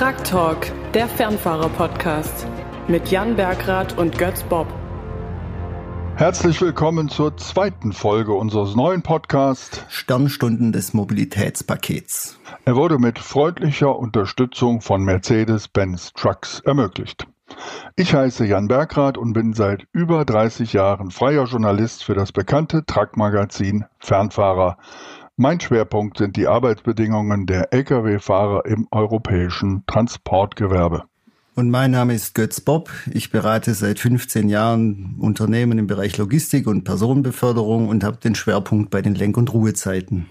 Truck Talk, der Fernfahrer-Podcast mit Jan Bergrath und Götz Bob. Herzlich willkommen zur zweiten Folge unseres neuen Podcasts Sternstunden des Mobilitätspakets. Er wurde mit freundlicher Unterstützung von Mercedes-Benz Trucks ermöglicht. Ich heiße Jan Bergrath und bin seit über 30 Jahren freier Journalist für das bekannte Truckmagazin Fernfahrer. Mein Schwerpunkt sind die Arbeitsbedingungen der Lkw-Fahrer im europäischen Transportgewerbe. Und mein Name ist Götz Bob. Ich berate seit 15 Jahren Unternehmen im Bereich Logistik und Personenbeförderung und habe den Schwerpunkt bei den Lenk- und Ruhezeiten.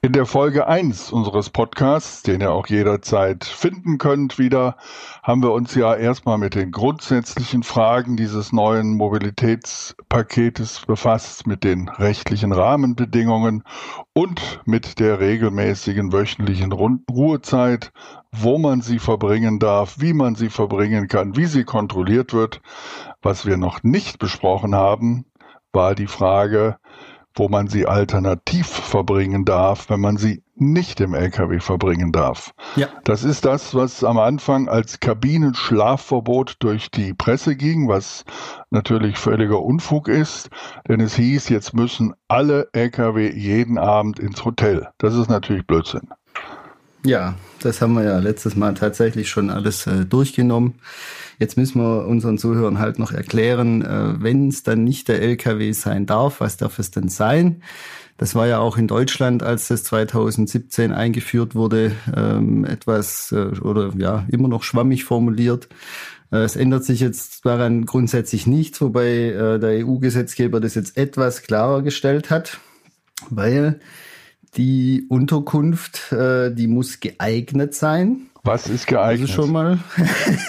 In der Folge 1 unseres Podcasts, den ihr auch jederzeit finden könnt, wieder, haben wir uns ja erstmal mit den grundsätzlichen Fragen dieses neuen Mobilitätspaketes befasst, mit den rechtlichen Rahmenbedingungen und mit der regelmäßigen wöchentlichen Ruhezeit, wo man sie verbringen darf, wie man sie verbringen kann, wie sie kontrolliert wird. Was wir noch nicht besprochen haben, war die Frage, wo man sie alternativ verbringen darf, wenn man sie nicht im LKW verbringen darf. Ja. Das ist das, was am Anfang als Kabinenschlafverbot durch die Presse ging, was natürlich völliger Unfug ist, denn es hieß, jetzt müssen alle LKW jeden Abend ins Hotel. Das ist natürlich Blödsinn. Ja, das haben wir ja letztes Mal tatsächlich schon alles äh, durchgenommen. Jetzt müssen wir unseren Zuhörern halt noch erklären, äh, wenn es dann nicht der LKW sein darf, was darf es denn sein? Das war ja auch in Deutschland, als das 2017 eingeführt wurde, ähm, etwas äh, oder ja immer noch schwammig formuliert. Äh, es ändert sich jetzt daran grundsätzlich nichts, wobei äh, der EU-Gesetzgeber das jetzt etwas klarer gestellt hat, weil die Unterkunft, äh, die muss geeignet sein. Was ist geeignet? Also schon mal.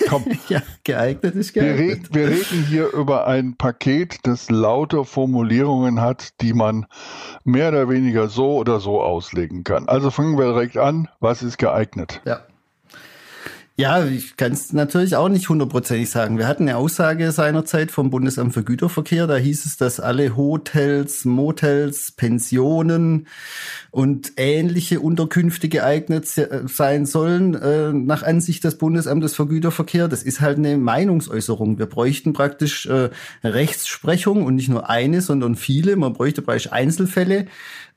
Komm. ja, geeignet ist geeignet. Wir reden, wir reden hier über ein Paket, das lauter Formulierungen hat, die man mehr oder weniger so oder so auslegen kann. Also fangen wir direkt an. Was ist geeignet? Ja. Ja, ich kann es natürlich auch nicht hundertprozentig sagen. Wir hatten eine Aussage seinerzeit vom Bundesamt für Güterverkehr. Da hieß es, dass alle Hotels, Motels, Pensionen und ähnliche Unterkünfte geeignet sein sollen, äh, nach Ansicht des Bundesamtes für Güterverkehr. Das ist halt eine Meinungsäußerung. Wir bräuchten praktisch äh, Rechtsprechung und nicht nur eine, sondern viele. Man bräuchte praktisch Einzelfälle,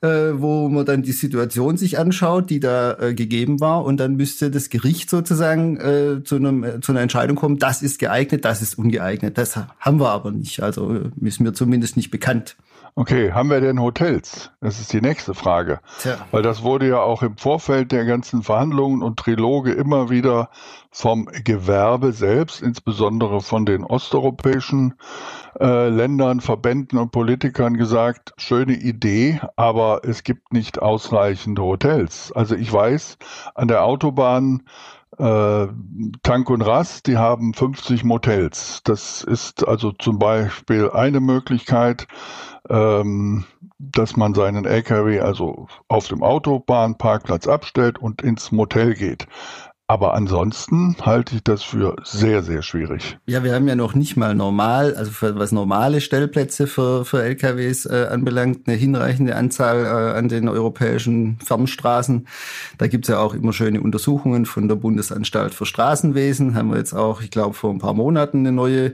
äh, wo man dann die Situation sich anschaut, die da äh, gegeben war. Und dann müsste das Gericht sozusagen äh, zu, einem, äh, zu einer Entscheidung kommen, das ist geeignet, das ist ungeeignet. Das haben wir aber nicht. Also äh, ist mir zumindest nicht bekannt. Okay, haben wir denn Hotels? Das ist die nächste Frage. Tja. Weil das wurde ja auch im Vorfeld der ganzen Verhandlungen und Triloge immer wieder vom Gewerbe selbst, insbesondere von den osteuropäischen äh, Ländern, Verbänden und Politikern gesagt, schöne Idee, aber es gibt nicht ausreichend Hotels. Also ich weiß, an der Autobahn äh, Tank und Rast, die haben 50 Motels. Das ist also zum Beispiel eine Möglichkeit, ähm, dass man seinen LKW also auf dem Autobahnparkplatz abstellt und ins Motel geht. Aber ansonsten halte ich das für sehr, sehr schwierig. Ja, wir haben ja noch nicht mal normal, also für, was normale Stellplätze für, für LKWs äh, anbelangt, eine hinreichende Anzahl äh, an den europäischen Fernstraßen. Da gibt's ja auch immer schöne Untersuchungen von der Bundesanstalt für Straßenwesen. Haben wir jetzt auch, ich glaube, vor ein paar Monaten eine neue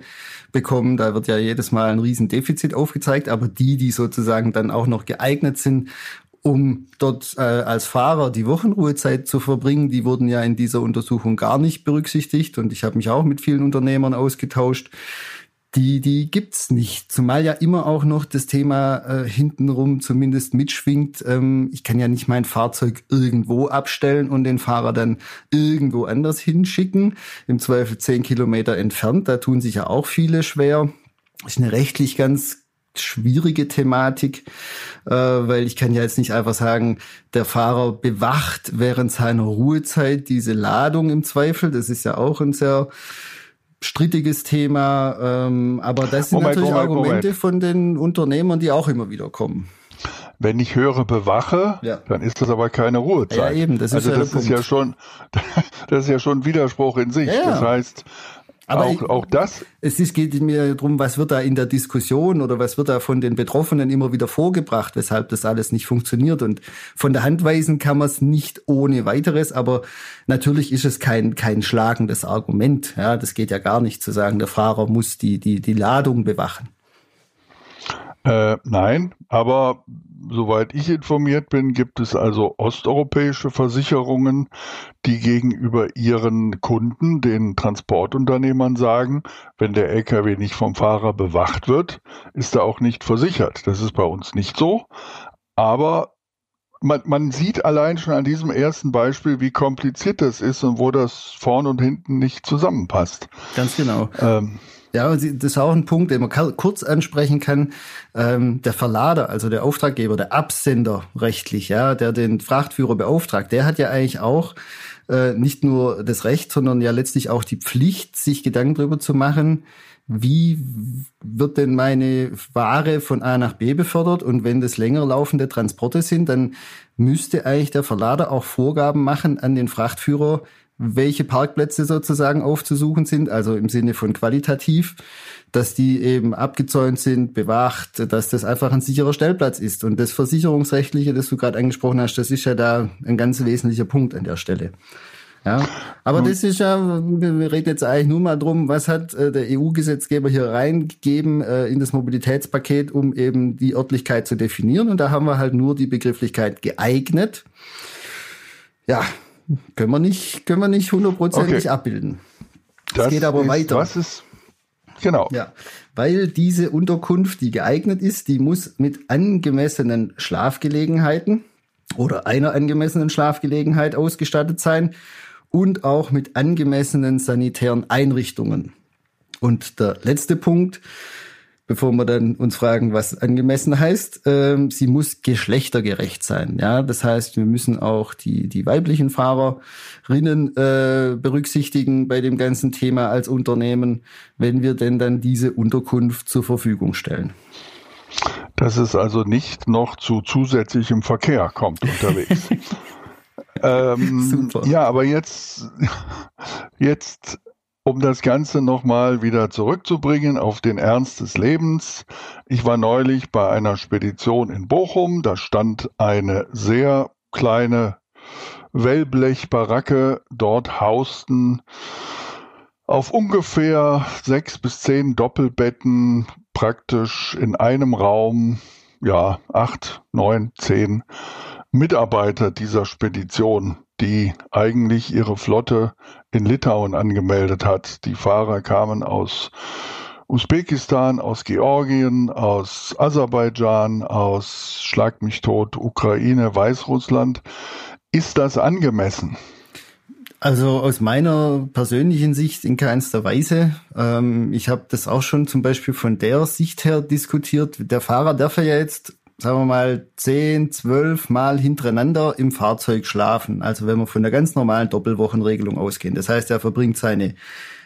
bekommen. Da wird ja jedes Mal ein Riesendefizit aufgezeigt, aber die, die sozusagen dann auch noch geeignet sind, um dort äh, als Fahrer die Wochenruhezeit zu verbringen. Die wurden ja in dieser Untersuchung gar nicht berücksichtigt und ich habe mich auch mit vielen Unternehmern ausgetauscht. Die, die gibt's nicht. Zumal ja immer auch noch das Thema äh, hintenrum zumindest mitschwingt. Ähm, ich kann ja nicht mein Fahrzeug irgendwo abstellen und den Fahrer dann irgendwo anders hinschicken. Im Zweifel zehn Kilometer entfernt. Da tun sich ja auch viele schwer. ist eine rechtlich ganz schwierige Thematik, äh, weil ich kann ja jetzt nicht einfach sagen, der Fahrer bewacht während seiner Ruhezeit diese Ladung im Zweifel. Das ist ja auch ein sehr strittiges Thema. Ähm, aber das sind Moment, natürlich Moment, Argumente Moment. von den Unternehmern, die auch immer wieder kommen. Wenn ich höre bewache, ja. dann ist das aber keine Ruhezeit. Ja, eben, das ist also ja das ist ja schon, das ist ja schon Widerspruch in sich. Ja, das heißt, Aber auch, ich, auch das. Es ist, geht mir darum, was wird da in der Diskussion oder was wird da von den Betroffenen immer wieder vorgebracht, weshalb das alles nicht funktioniert. Und von der Hand weisen kann man es nicht ohne weiteres, aber natürlich ist es kein, kein schlagendes Argument. Ja, das geht ja gar nicht zu sagen, der Fahrer muss die, die, die Ladung bewachen. Äh, nein, aber soweit ich informiert bin, gibt es also osteuropäische Versicherungen, die gegenüber ihren Kunden, den Transportunternehmern sagen, wenn der Lkw nicht vom Fahrer bewacht wird, ist er auch nicht versichert. Das ist bei uns nicht so. Aber man, man sieht allein schon an diesem ersten Beispiel, wie kompliziert das ist und wo das vorn und hinten nicht zusammenpasst. Ganz genau. Ähm, ja, das ist auch ein Punkt, den man kurz ansprechen kann. Ähm, der Verlader, also der Auftraggeber, der Absender rechtlich, ja, der den Frachtführer beauftragt, der hat ja eigentlich auch äh, nicht nur das Recht, sondern ja letztlich auch die Pflicht, sich Gedanken darüber zu machen, wie wird denn meine Ware von A nach B befördert? Und wenn das länger laufende Transporte sind, dann müsste eigentlich der Verlader auch Vorgaben machen an den Frachtführer, welche Parkplätze sozusagen aufzusuchen sind, also im Sinne von qualitativ, dass die eben abgezäunt sind, bewacht, dass das einfach ein sicherer Stellplatz ist. Und das Versicherungsrechtliche, das du gerade angesprochen hast, das ist ja da ein ganz wesentlicher Punkt an der Stelle. Ja, aber das ist ja, wir reden jetzt eigentlich nur mal drum, was hat äh, der EU-Gesetzgeber hier reingegeben äh, in das Mobilitätspaket, um eben die Örtlichkeit zu definieren. Und da haben wir halt nur die Begrifflichkeit geeignet. Ja, können wir nicht, können wir nicht hundertprozentig okay. abbilden. Das, das geht aber ist, weiter. Was ist, genau. Ja, weil diese Unterkunft, die geeignet ist, die muss mit angemessenen Schlafgelegenheiten oder einer angemessenen Schlafgelegenheit ausgestattet sein und auch mit angemessenen sanitären Einrichtungen. Und der letzte Punkt, bevor wir dann uns fragen, was angemessen heißt. Ähm, sie muss geschlechtergerecht sein. Ja, das heißt, wir müssen auch die die weiblichen Fahrerinnen äh, berücksichtigen bei dem ganzen Thema als Unternehmen, wenn wir denn dann diese Unterkunft zur Verfügung stellen. Dass es also nicht noch zu zusätzlichem Verkehr kommt unterwegs. ähm, Super. Ja, aber jetzt, jetzt um das Ganze nochmal wieder zurückzubringen auf den Ernst des Lebens. Ich war neulich bei einer Spedition in Bochum. Da stand eine sehr kleine Wellblechbaracke. Dort hausten auf ungefähr sechs bis zehn Doppelbetten praktisch in einem Raum, ja, acht, neun, zehn Mitarbeiter dieser Spedition die eigentlich ihre Flotte in Litauen angemeldet hat. Die Fahrer kamen aus Usbekistan, aus Georgien, aus Aserbaidschan, aus Schlag mich tot, Ukraine, Weißrussland. Ist das angemessen? Also aus meiner persönlichen Sicht in keinster Weise. Ähm, ich habe das auch schon zum Beispiel von der Sicht her diskutiert. Der Fahrer darf ja jetzt sagen wir mal, zehn, zwölf Mal hintereinander im Fahrzeug schlafen. Also wenn wir von der ganz normalen Doppelwochenregelung ausgehen. Das heißt, er verbringt seine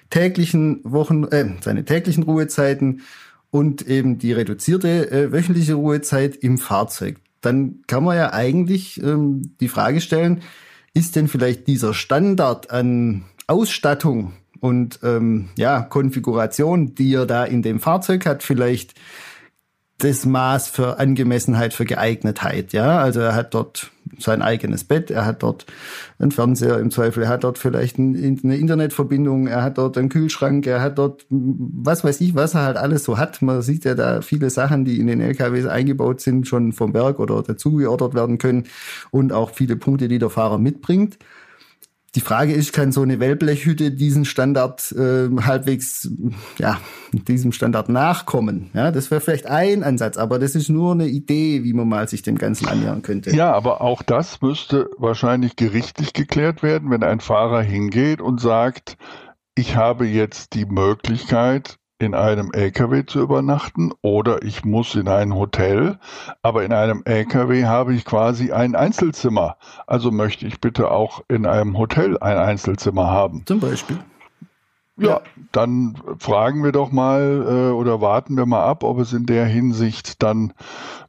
täglichen Wochen, äh, seine täglichen Ruhezeiten und eben die reduzierte äh, wöchentliche Ruhezeit im Fahrzeug. Dann kann man ja eigentlich ähm, die Frage stellen, ist denn vielleicht dieser Standard an Ausstattung und ähm, ja, Konfiguration, die er da in dem Fahrzeug hat, vielleicht das Maß für Angemessenheit, für Geeignetheit. Ja, also er hat dort sein eigenes Bett, er hat dort einen Fernseher im Zweifel, er hat dort vielleicht eine Internetverbindung, er hat dort einen Kühlschrank, er hat dort was weiß ich, was er halt alles so hat. Man sieht ja da viele Sachen, die in den LKWs eingebaut sind, schon vom Werk oder dazu geordert werden können und auch viele Punkte, die der Fahrer mitbringt. Die Frage ist, kann so eine Wellblechhütte diesen Standard äh, halbwegs, ja, diesem Standard nachkommen? Ja, das wäre vielleicht ein Ansatz, aber das ist nur eine Idee, wie man mal sich dem Ganzen annähern könnte. Ja, aber auch das müsste wahrscheinlich gerichtlich geklärt werden, wenn ein Fahrer hingeht und sagt, ich habe jetzt die Möglichkeit, in einem LKW zu übernachten oder ich muss in ein Hotel, aber in einem LKW habe ich quasi ein Einzelzimmer. Also möchte ich bitte auch in einem Hotel ein Einzelzimmer haben. Zum Beispiel. Ja, dann fragen wir doch mal äh, oder warten wir mal ab, ob es in der Hinsicht dann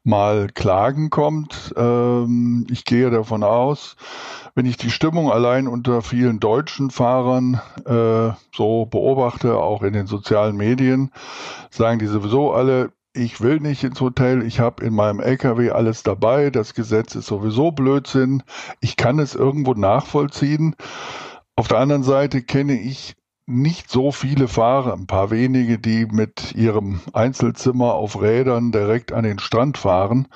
mal Klagen kommt. Ähm, ich gehe davon aus, wenn ich die Stimmung allein unter vielen deutschen Fahrern äh, so beobachte, auch in den sozialen Medien, sagen die sowieso alle, ich will nicht ins Hotel, ich habe in meinem LKW alles dabei, das Gesetz ist sowieso Blödsinn, ich kann es irgendwo nachvollziehen. Auf der anderen Seite kenne ich nicht so viele Fahrer, ein paar wenige, die mit ihrem Einzelzimmer auf Rädern direkt an den Strand fahren.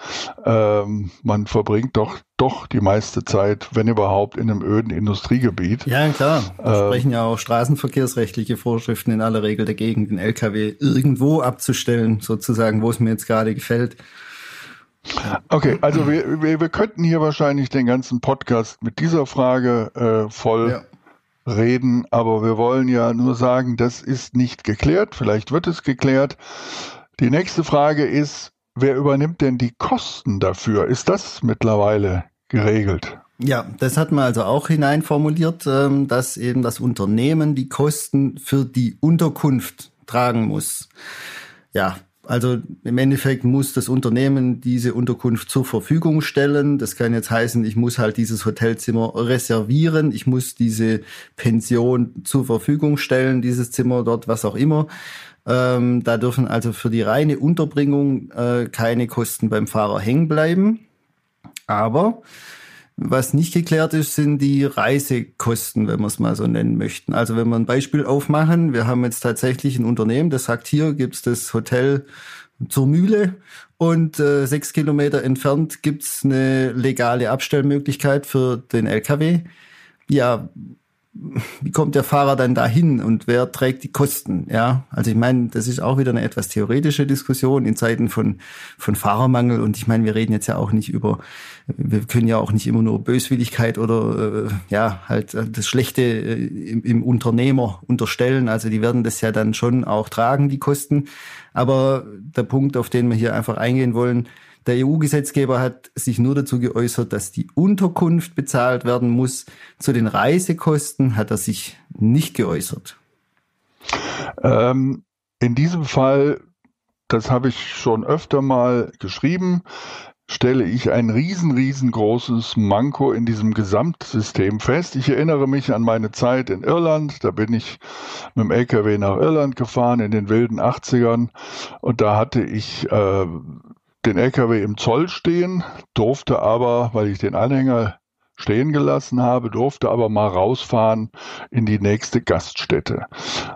Ähm, man verbringt doch doch die meiste Zeit, wenn überhaupt, in einem öden Industriegebiet. Ja, klar. Da äh, sprechen ja auch straßenverkehrsrechtliche Vorschriften in aller Regel dagegen, den LKW irgendwo abzustellen, sozusagen, wo es mir jetzt gerade gefällt. Okay, also wir, wir, wir könnten hier wahrscheinlich den ganzen Podcast mit dieser Frage äh, voll ja reden, aber wir wollen ja nur sagen, das ist nicht geklärt. Vielleicht wird es geklärt. Die nächste Frage ist, wer übernimmt denn die Kosten dafür? Ist das mittlerweile geregelt? Ja, das hat man also auch hineinformuliert, ähm, dass eben das Unternehmen die Kosten für die Unterkunft tragen muss. Ja, also im Endeffekt muss das Unternehmen diese Unterkunft zur Verfügung stellen. Das kann jetzt heißen, ich muss halt dieses Hotelzimmer reservieren, ich muss diese Pension zur Verfügung stellen, dieses Zimmer dort, was auch immer. Ähm, da dürfen also für die reine Unterbringung äh, keine Kosten beim Fahrer hängen bleiben. Aber was nicht geklärt ist, sind die Reisekosten, wenn wir es mal so nennen möchten. Also wenn wir ein Beispiel aufmachen, wir haben jetzt tatsächlich ein Unternehmen, das sagt, hier gibt's das Hotel zur Mühle und äh, sechs Kilometer entfernt gibt's eine legale Abstellmöglichkeit für den LKW. Ja, wie kommt der Fahrer dann dahin und wer trägt die Kosten? Ja, also ich meine, das ist auch wieder eine etwas theoretische Diskussion in Zeiten von, von Fahrermangel und ich meine, wir reden jetzt ja auch nicht über, wir können ja auch nicht immer nur Böswilligkeit oder äh, ja, halt äh, das Schlechte äh, im, im Unternehmer unterstellen. Also die werden das ja dann schon auch tragen, die Kosten. Aber der Punkt, auf den wir hier einfach eingehen wollen, der EU-Gesetzgeber hat sich nur dazu geäußert, dass die Unterkunft bezahlt werden muss. Zu den Reisekosten hat er sich nicht geäußert. Ähm, in diesem Fall, das habe ich schon öfter mal geschrieben, stelle ich ein riesen, riesengroßes Manko in diesem Gesamtsystem fest. Ich erinnere mich an meine Zeit in Irland. Da bin ich mit dem LKW nach Irland gefahren in den wilden 80ern und da hatte ich äh, den LKW im Zoll stehen, durfte aber, weil ich den Anhänger stehen gelassen habe, durfte aber mal rausfahren in die nächste Gaststätte.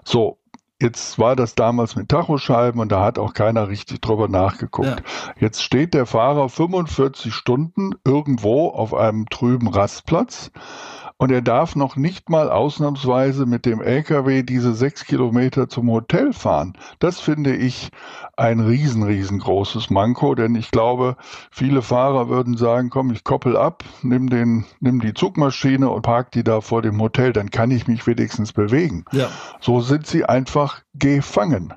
So, Jetzt war das damals mit Tachoscheiben und da hat auch keiner richtig drüber nachgeguckt. Ja. Jetzt steht der Fahrer 45 Stunden irgendwo auf einem trüben Rastplatz und er darf noch nicht mal ausnahmsweise mit dem LKW diese sechs Kilometer zum Hotel fahren. Das finde ich ein riesen, riesengroßes Manko, denn ich glaube, viele Fahrer würden sagen, komm, ich koppel ab, nimm den, nimm die Zugmaschine und park die da vor dem Hotel, dann kann ich mich wenigstens bewegen. Ja. So sind sie einfach gefangen.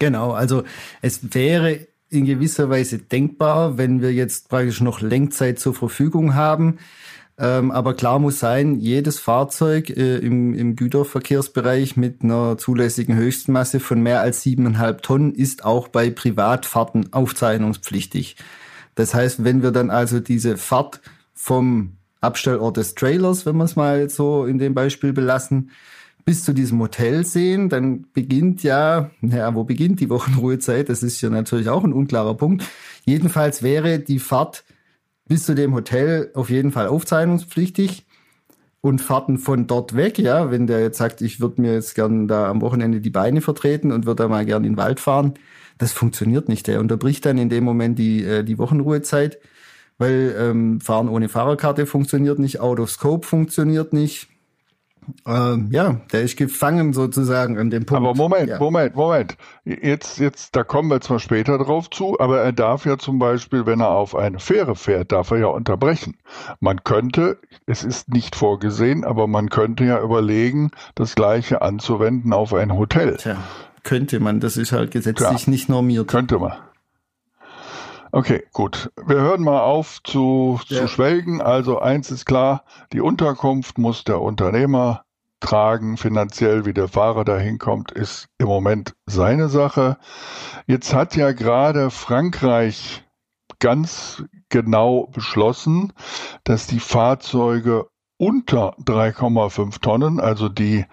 Genau, also es wäre in gewisser Weise denkbar, wenn wir jetzt praktisch noch Lenkzeit zur Verfügung haben, ähm, aber klar muss sein, jedes Fahrzeug äh, im, im Güterverkehrsbereich mit einer zulässigen Höchstmasse von mehr als siebeneinhalb Tonnen ist auch bei Privatfahrten aufzeichnungspflichtig. Das heißt, wenn wir dann also diese Fahrt vom Abstellort des Trailers, wenn wir es mal so in dem Beispiel belassen, bis zu diesem Hotel sehen, dann beginnt ja, naja, wo beginnt die Wochenruhezeit? Das ist ja natürlich auch ein unklarer Punkt. Jedenfalls wäre die Fahrt bis zu dem Hotel auf jeden Fall aufzeichnungspflichtig und Fahrten von dort weg, ja, wenn der jetzt sagt, ich würde mir jetzt gern da am Wochenende die Beine vertreten und würde da mal gern in den Wald fahren, das funktioniert nicht. Der unterbricht dann in dem Moment die, äh, die Wochenruhezeit, weil ähm, Fahren ohne Fahrerkarte funktioniert nicht, Out of Scope funktioniert nicht. Ähm, ja, der ist gefangen sozusagen an dem Punkt. Aber Moment, ja. Moment, Moment. Jetzt, jetzt, da kommen wir zwar später drauf zu, aber er darf ja zum Beispiel, wenn er auf eine Fähre fährt, darf er ja unterbrechen. Man könnte, es ist nicht vorgesehen, aber man könnte ja überlegen, das Gleiche anzuwenden auf ein Hotel. Tja, könnte man. Das ist halt gesetzlich Klar, nicht normiert. Könnte man. Okay, gut. Wir hören mal auf zu, ja. zu schwelgen. Also eins ist klar, die Unterkunft muss der Unternehmer tragen finanziell, wie der Fahrer dahin kommt, ist im Moment seine Sache. Jetzt hat ja gerade Frankreich ganz genau beschlossen, dass die Fahrzeuge unter 3,5 Tonnen, also die,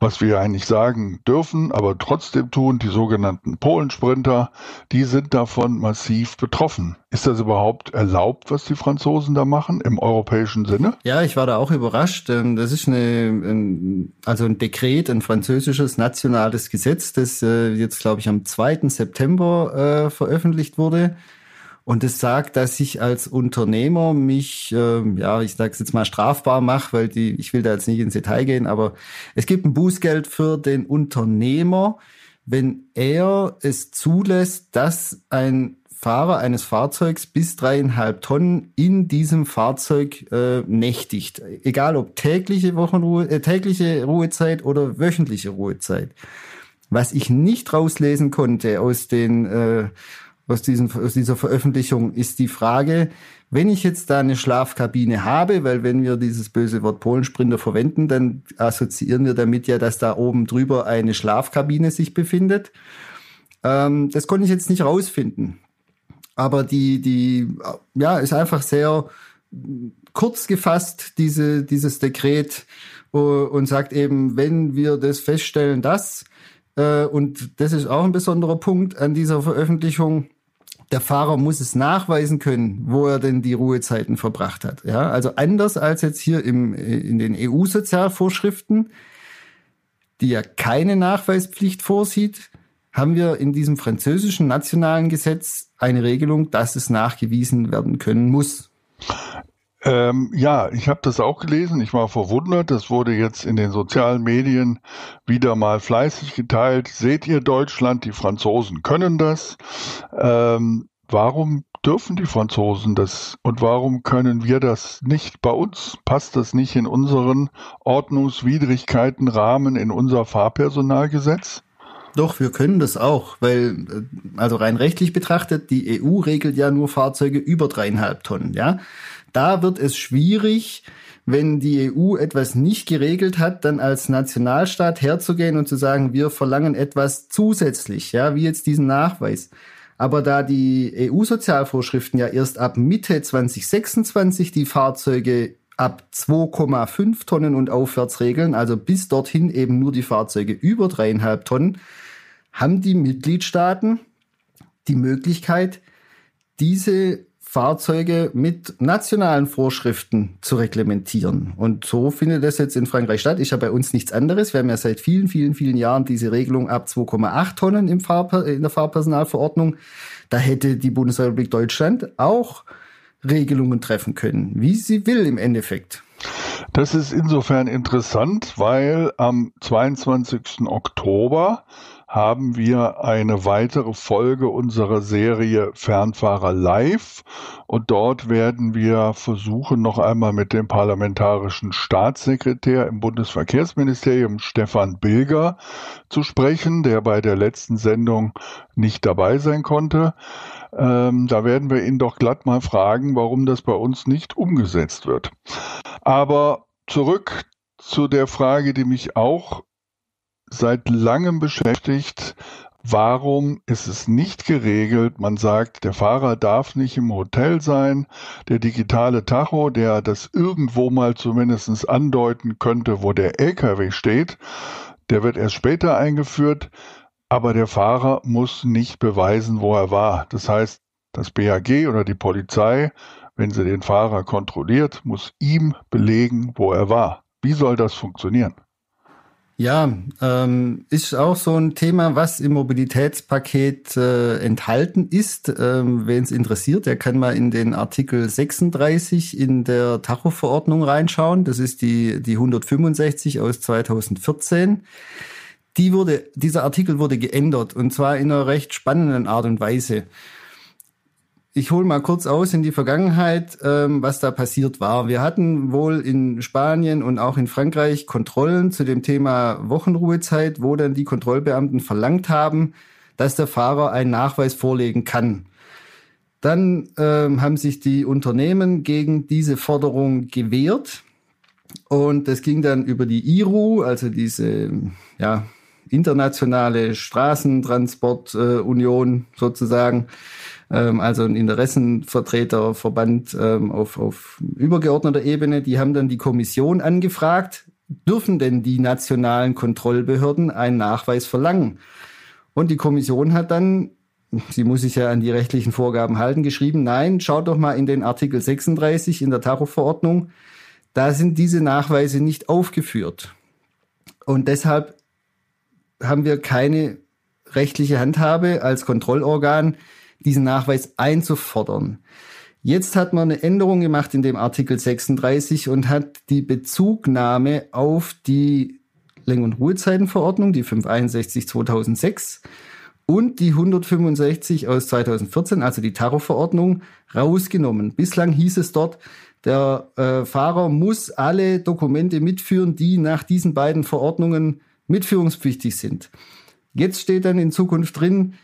was wir eigentlich sagen dürfen, aber trotzdem tun, die sogenannten Polensprinter, die sind davon massiv betroffen. Ist das überhaupt erlaubt, was die Franzosen da machen im europäischen Sinne? Ja, ich war da auch überrascht. Das ist eine, also ein Dekret, ein französisches nationales Gesetz, das äh, jetzt, glaube ich, am 2. September äh, veröffentlicht wurde. Und es sagt, dass ich als Unternehmer mich, äh, ja, ich sage jetzt mal strafbar mache, weil die, ich will da jetzt nicht ins Detail gehen, aber es gibt ein Bußgeld für den Unternehmer, wenn er es zulässt, dass ein Fahrer eines Fahrzeugs bis dreieinhalb Tonnen in diesem Fahrzeug äh, nächtigt. Egal ob tägliche Wochenruhe, äh, tägliche Ruhezeit oder wöchentliche Ruhezeit. Was ich nicht rauslesen konnte aus den äh, aus, diesen, aus dieser Veröffentlichung ist die Frage, wenn ich jetzt da eine Schlafkabine habe, weil wenn wir dieses böse Wort Polensprinter verwenden, dann assoziieren wir damit ja, dass da oben drüber eine Schlafkabine sich befindet. Ähm, das konnte ich jetzt nicht rausfinden. Aber die, die, ja, ist einfach sehr kurz gefasst, diese, dieses Dekret, äh, und sagt eben, wenn wir das feststellen, dass, äh, und das ist auch ein besonderer Punkt an dieser Veröffentlichung, der Fahrer muss es nachweisen können, wo er denn die Ruhezeiten verbracht hat. Ja, also anders als jetzt hier im, in den EU-Sozialvorschriften, die ja keine Nachweispflicht vorsieht, haben wir in diesem französischen nationalen Gesetz eine Regelung, dass es nachgewiesen werden können muss. Ähm, ja, ich habe das auch gelesen. Ich war verwundert. Das wurde jetzt in den sozialen Medien wieder mal fleißig geteilt. Seht ihr Deutschland? Die Franzosen können das. Ähm, warum dürfen die Franzosen das und warum können wir das nicht bei uns? Passt das nicht in unseren Ordnungswidrigkeitenrahmen, in unser Fahrpersonalgesetz? Doch, wir können das auch, weil, äh, also rein rechtlich betrachtet, die EU regelt ja nur Fahrzeuge über dreieinhalb Tonnen, ja. Da wird es schwierig, wenn die EU etwas nicht geregelt hat, dann als Nationalstaat herzugehen und zu sagen, wir verlangen etwas zusätzlich, ja, wie jetzt diesen Nachweis. Aber da die EU-Sozialvorschriften ja erst ab Mitte 2026 die Fahrzeuge ab 2,5 Tonnen und aufwärts regeln, also bis dorthin eben nur die Fahrzeuge über dreieinhalb Tonnen, haben die Mitgliedstaaten die Möglichkeit, diese Fahrzeuge mit nationalen Vorschriften zu reglementieren. Und so findet das jetzt in Frankreich statt. Ist ja bei uns nichts anderes. Wir haben ja seit vielen, vielen, vielen Jahren diese Regelung ab 2,8 Tonnen im in der Fahrpersonalverordnung. Da hätte die Bundesrepublik Deutschland auch Regelungen treffen können, wie sie will im Endeffekt. Das ist insofern interessant, weil am 22. Oktober haben wir eine weitere Folge unserer Serie Fernfahrer Live und dort werden wir versuchen, noch einmal mit dem parlamentarischen Staatssekretär im Bundesverkehrsministerium Stefan Bilger zu sprechen, der bei der letzten Sendung nicht dabei sein konnte. Ähm, da werden wir ihn doch glatt mal fragen, warum das bei uns nicht umgesetzt wird. Aber zurück zu der Frage, die mich auch seit langem beschäftigt. Warum ist es nicht geregelt? Man sagt, der Fahrer darf nicht im Hotel sein. Der digitale Tacho, der das irgendwo mal zumindest andeuten könnte, wo der LKW steht, der wird erst später eingeführt. Aber der Fahrer muss nicht beweisen, wo er war. Das heißt, das BAG oder die Polizei, wenn sie den Fahrer kontrolliert, muss ihm belegen, wo er war. Wie soll das funktionieren? Ja, ähm, ist auch so ein Thema, was im Mobilitätspaket äh, enthalten ist. Ähm, Wen es interessiert, der kann mal in den Artikel 36 in der Tachoverordnung reinschauen. Das ist die, die 165 aus 2014. Die wurde, dieser Artikel wurde geändert und zwar in einer recht spannenden Art und Weise ich hole mal kurz aus in die Vergangenheit, ähm, was da passiert war. Wir hatten wohl in Spanien und auch in Frankreich Kontrollen zu dem Thema Wochenruhezeit, wo dann die Kontrollbeamten verlangt haben, dass der Fahrer einen Nachweis vorlegen kann. Dann ähm, haben sich die Unternehmen gegen diese Forderung gewehrt Und das ging dann über die IRU, also diese ja, internationale Straßentransportunion äh, sozusagen, ähm, also ein Interessenvertreterverband ähm, auf, auf übergeordneter Ebene. Die haben dann die Kommission angefragt, dürfen denn die nationalen Kontrollbehörden einen Nachweis verlangen? Und die Kommission hat dann sie muss sich ja an die rechtlichen Vorgaben halten, geschrieben, nein, schaut doch mal in den Artikel 36 in der Tachoverordnung, da sind diese Nachweise nicht aufgeführt. Und deshalb haben wir keine rechtliche Handhabe als Kontrollorgan, diesen Nachweis einzufordern. Jetzt hat man eine Änderung gemacht in dem Artikel 36 und hat die Bezugnahme auf die Läng- und Ruhezeitenverordnung, die 561 2006 und die 165 aus 2014, also die Tarifverordnung, rausgenommen. Bislang hieß es dort, der äh, Fahrer muss alle Dokumente mitführen, die nach diesen beiden Verordnungen mitführungspflichtig sind. Jetzt steht dann in Zukunft drin,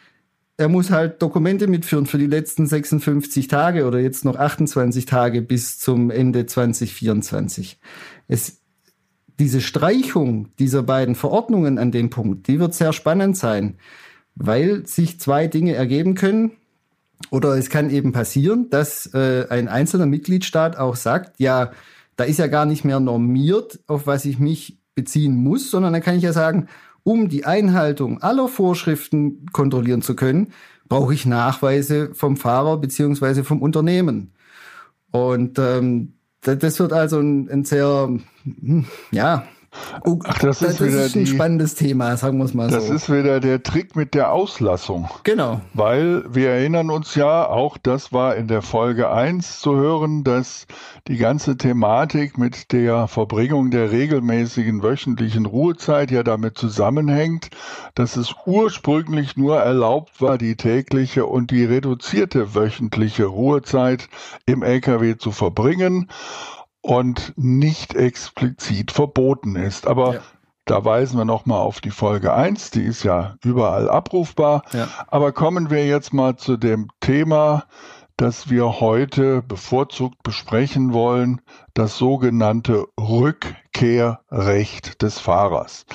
er muss halt Dokumente mitführen für die letzten 56 Tage oder jetzt noch 28 Tage bis zum Ende 2024. Es, diese Streichung dieser beiden Verordnungen an dem Punkt, die wird sehr spannend sein, weil sich zwei Dinge ergeben können. Oder es kann eben passieren, dass äh, ein einzelner Mitgliedstaat auch sagt, ja, da ist ja gar nicht mehr normiert, auf was ich mich beziehen muss, sondern dann kann ich ja sagen, um die Einhaltung aller Vorschriften kontrollieren zu können, brauche ich Nachweise vom Fahrer beziehungsweise vom Unternehmen. Und ähm, das wird also ein, ein sehr, hm, ja, Oh, Ach, das, das ist, wieder ist ein die, spannendes Thema, sagen wir es mal das so. Das ist wieder der Trick mit der Auslassung. Genau. Weil wir erinnern uns ja, auch das war in der Folge 1 zu hören, dass die ganze Thematik mit der Verbringung der regelmäßigen wöchentlichen Ruhezeit ja damit zusammenhängt, dass es ursprünglich nur erlaubt war, die tägliche und die reduzierte wöchentliche Ruhezeit im Lkw zu verbringen und nicht explizit verboten ist. Aber ja. da weisen wir nochmal auf die Folge 1, die ist ja überall abrufbar. Ja. Aber kommen wir jetzt mal zu dem Thema, das wir heute bevorzugt besprechen wollen, das sogenannte Rückkehrrecht des Fahrers.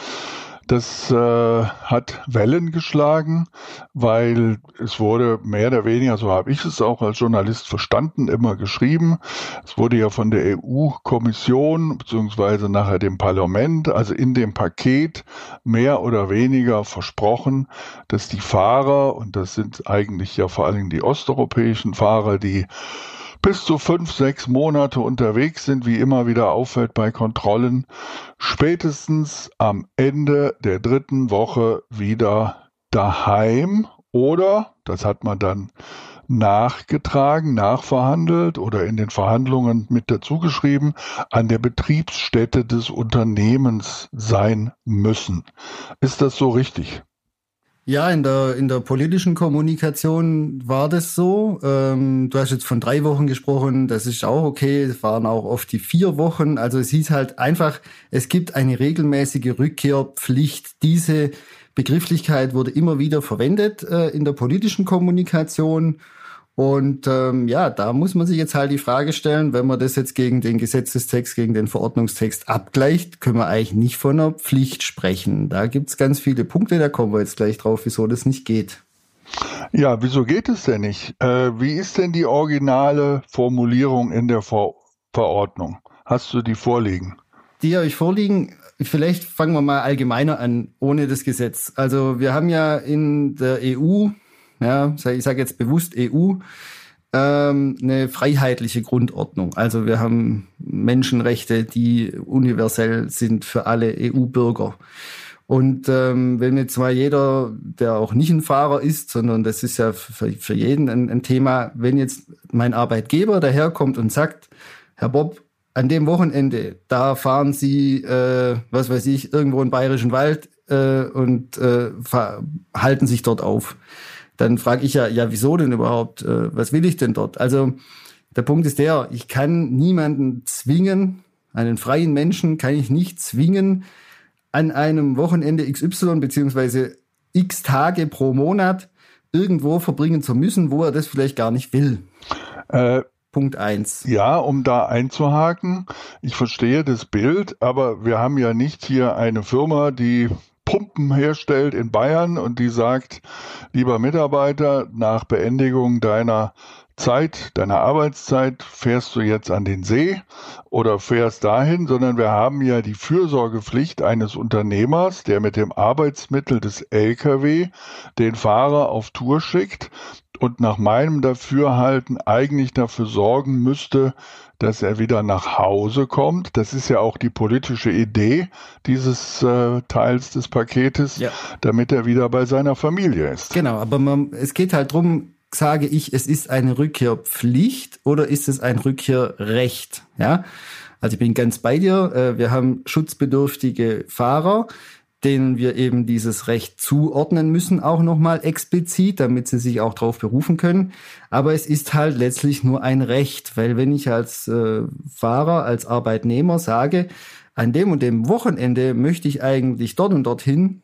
Das äh, hat Wellen geschlagen, weil es wurde mehr oder weniger, so habe ich es auch als Journalist verstanden, immer geschrieben. Es wurde ja von der EU-Kommission beziehungsweise nachher dem Parlament, also in dem Paket mehr oder weniger versprochen, dass die Fahrer, und das sind eigentlich ja vor allem die osteuropäischen Fahrer, die bis zu fünf, sechs Monate unterwegs sind, wie immer wieder auffällt bei Kontrollen, spätestens am Ende der dritten Woche wieder daheim oder, das hat man dann nachgetragen, nachverhandelt oder in den Verhandlungen mit dazugeschrieben, an der Betriebsstätte des Unternehmens sein müssen. Ist das so richtig? Ja, in der, in der politischen Kommunikation war das so. Ähm, du hast jetzt von drei Wochen gesprochen, das ist auch okay. Es waren auch oft die vier Wochen. Also es hieß halt einfach, es gibt eine regelmäßige Rückkehrpflicht. Diese Begrifflichkeit wurde immer wieder verwendet äh, in der politischen Kommunikation. Und ähm, ja, da muss man sich jetzt halt die Frage stellen, wenn man das jetzt gegen den Gesetzestext, gegen den Verordnungstext abgleicht, können wir eigentlich nicht von einer Pflicht sprechen. Da gibt's ganz viele Punkte, da kommen wir jetzt gleich drauf, wieso das nicht geht. Ja, wieso geht es denn nicht? Äh, wie ist denn die originale Formulierung in der Ver Verordnung? Hast du die vorliegen? Die habe ich vorliegen. Vielleicht fangen wir mal allgemeiner an, ohne das Gesetz. Also wir haben ja in der EU ja, ich sage jetzt bewusst EU, ähm, eine freiheitliche Grundordnung. Also wir haben Menschenrechte, die universell sind für alle EU-Bürger. Und ähm, wenn jetzt mal jeder, der auch nicht ein Fahrer ist, sondern das ist ja für, für jeden ein, ein Thema, wenn jetzt mein Arbeitgeber daherkommt und sagt, Herr Bob, an dem Wochenende, da fahren Sie, äh, was weiß ich, irgendwo im Bayerischen Wald äh, und äh, halten sich dort auf dann frage ich ja, ja, wieso denn überhaupt? Äh, was will ich denn dort? Also der Punkt ist der, ich kann niemanden zwingen, einen freien Menschen kann ich nicht zwingen, an einem Wochenende XY beziehungsweise x Tage pro Monat irgendwo verbringen zu müssen, wo er das vielleicht gar nicht will. Äh, Punkt 1. Ja, um da einzuhaken, ich verstehe das Bild, aber wir haben ja nicht hier eine Firma, die Pumpen herstellt in Bayern und die sagt, lieber Mitarbeiter, nach Beendigung deiner Zeit, deiner Arbeitszeit fährst du jetzt an den See oder fährst dahin, sondern wir haben ja die Fürsorgepflicht eines Unternehmers, der mit dem Arbeitsmittel des Lkw den Fahrer auf Tour schickt und nach meinem Dafürhalten eigentlich dafür sorgen müsste, dass er wieder nach Hause kommt. Das ist ja auch die politische Idee dieses äh, Teils des Paketes, ja. damit er wieder bei seiner Familie ist. Genau, aber man, es geht halt drum, sage ich, es ist eine Rückkehrpflicht oder ist es ein Rückkehrrecht? Ja, also ich bin ganz bei dir. Äh, wir haben schutzbedürftige Fahrer denen wir eben dieses Recht zuordnen müssen, auch nochmal explizit, damit sie sich auch darauf berufen können. Aber es ist halt letztlich nur ein Recht, weil wenn ich als äh, Fahrer, als Arbeitnehmer sage, an dem und dem Wochenende möchte ich eigentlich dort und dorthin,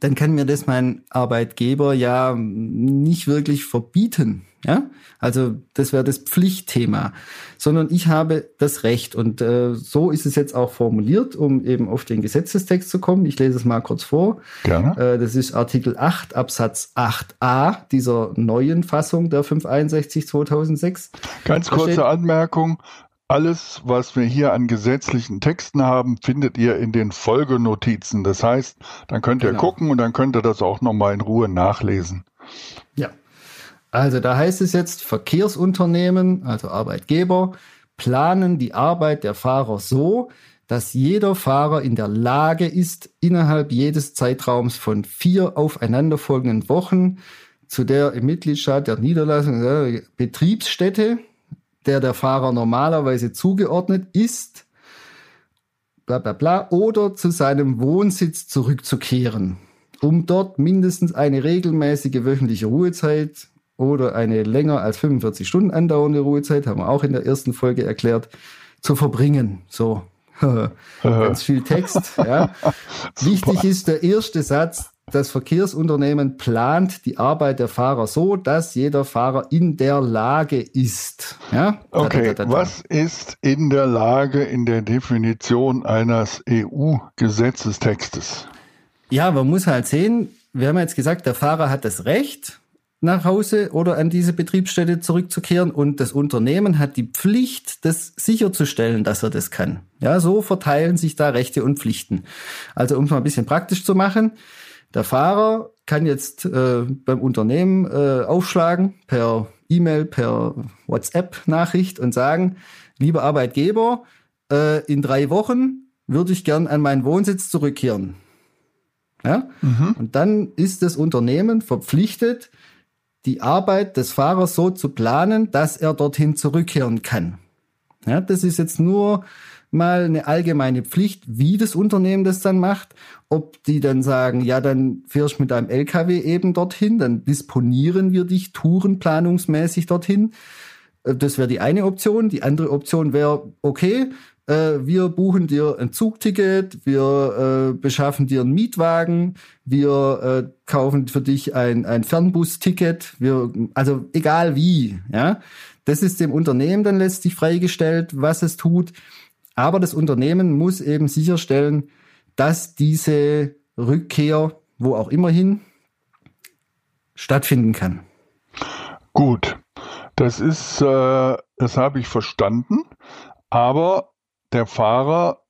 dann kann mir das mein Arbeitgeber ja nicht wirklich verbieten. Ja, also das wäre das Pflichtthema, sondern ich habe das Recht und äh, so ist es jetzt auch formuliert, um eben auf den Gesetzestext zu kommen. Ich lese es mal kurz vor. Gerne. Äh, das ist Artikel 8 Absatz 8a dieser neuen Fassung der 561 2006. Ganz kurze Anmerkung. Alles, was wir hier an gesetzlichen Texten haben, findet ihr in den Folgenotizen. Das heißt, dann könnt ihr genau. gucken und dann könnt ihr das auch nochmal in Ruhe nachlesen. Ja. Also da heißt es jetzt, Verkehrsunternehmen, also Arbeitgeber, planen die Arbeit der Fahrer so, dass jeder Fahrer in der Lage ist, innerhalb jedes Zeitraums von vier aufeinanderfolgenden Wochen zu der im Mitgliedstaat der Niederlassung der Betriebsstätte, der der Fahrer normalerweise zugeordnet ist, bla bla bla, oder zu seinem Wohnsitz zurückzukehren, um dort mindestens eine regelmäßige wöchentliche Ruhezeit oder eine länger als 45 Stunden andauernde Ruhezeit, haben wir auch in der ersten Folge erklärt, zu verbringen. So, ganz viel Text. Ja. Wichtig ist der erste Satz, das Verkehrsunternehmen plant die Arbeit der Fahrer so, dass jeder Fahrer in der Lage ist. Ja? Okay, da, da, da, was ist in der Lage in der Definition eines EU-Gesetzestextes? Ja, man muss halt sehen, wir haben jetzt gesagt, der Fahrer hat das Recht, nach Hause oder an diese Betriebsstätte zurückzukehren und das Unternehmen hat die Pflicht, das sicherzustellen, dass er das kann. Ja, so verteilen sich da Rechte und Pflichten. Also um es mal ein bisschen praktisch zu machen, der Fahrer kann jetzt äh, beim Unternehmen äh, aufschlagen per E-Mail, per WhatsApp-Nachricht und sagen, lieber Arbeitgeber, äh, in drei Wochen würde ich gern an meinen Wohnsitz zurückkehren. Ja? Mhm. Und dann ist das Unternehmen verpflichtet, die Arbeit des Fahrers so zu planen, dass er dorthin zurückkehren kann. Ja, das ist jetzt nur mal eine allgemeine Pflicht, wie das Unternehmen das dann macht. Ob die dann sagen, ja, dann fährst du mit deinem LKW eben dorthin, dann disponieren wir dich tourenplanungsmäßig dorthin. Äh, das wäre die eine Option. Die andere Option wäre, okay, äh, wir buchen dir ein Zugticket, wir äh, beschaffen dir einen Mietwagen, wir äh, kaufen für dich ein, ein Fernbusticket, wir, also egal wie, ja. Das ist dem Unternehmen dann letztlich freigestellt, was es tut. Aber das Unternehmen muss eben sicherstellen, dass diese Rückkehr, wo auch immerhin, stattfinden kann. Gut, das ist, äh, das habe ich verstanden. Aber der Fahrer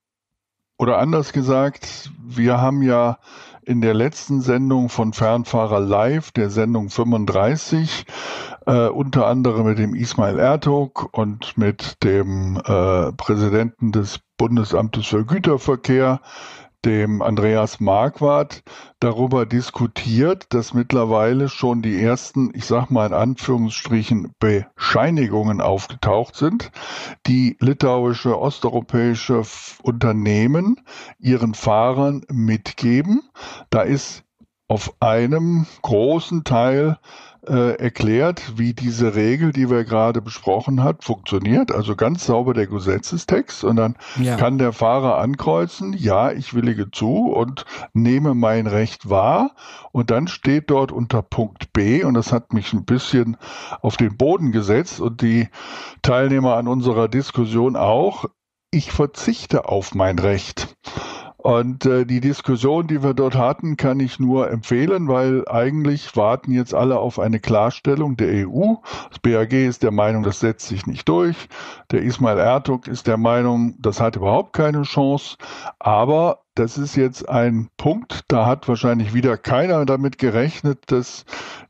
oder anders gesagt, wir haben ja in der letzten Sendung von Fernfahrer Live, der Sendung 35, äh, unter anderem mit dem Ismail Ertug und mit dem äh, Präsidenten des Bundesamtes für Güterverkehr, dem Andreas Marquardt darüber diskutiert, dass mittlerweile schon die ersten, ich sag mal in Anführungsstrichen, Bescheinigungen aufgetaucht sind, die litauische, osteuropäische Unternehmen ihren Fahrern mitgeben. Da ist auf einem großen Teil äh, erklärt, wie diese Regel, die wir gerade besprochen hat, funktioniert. Also ganz sauber der Gesetzestext und dann ja. kann der Fahrer ankreuzen, ja, ich willige zu und nehme mein Recht wahr. Und dann steht dort unter Punkt B, und das hat mich ein bisschen auf den Boden gesetzt und die Teilnehmer an unserer Diskussion auch, ich verzichte auf mein Recht. Und äh, die Diskussion, die wir dort hatten, kann ich nur empfehlen, weil eigentlich warten jetzt alle auf eine Klarstellung der EU. Das BAG ist der Meinung, das setzt sich nicht durch. Der Ismail Ertug ist der Meinung, das hat überhaupt keine Chance. Aber das ist jetzt ein Punkt, da hat wahrscheinlich wieder keiner damit gerechnet, dass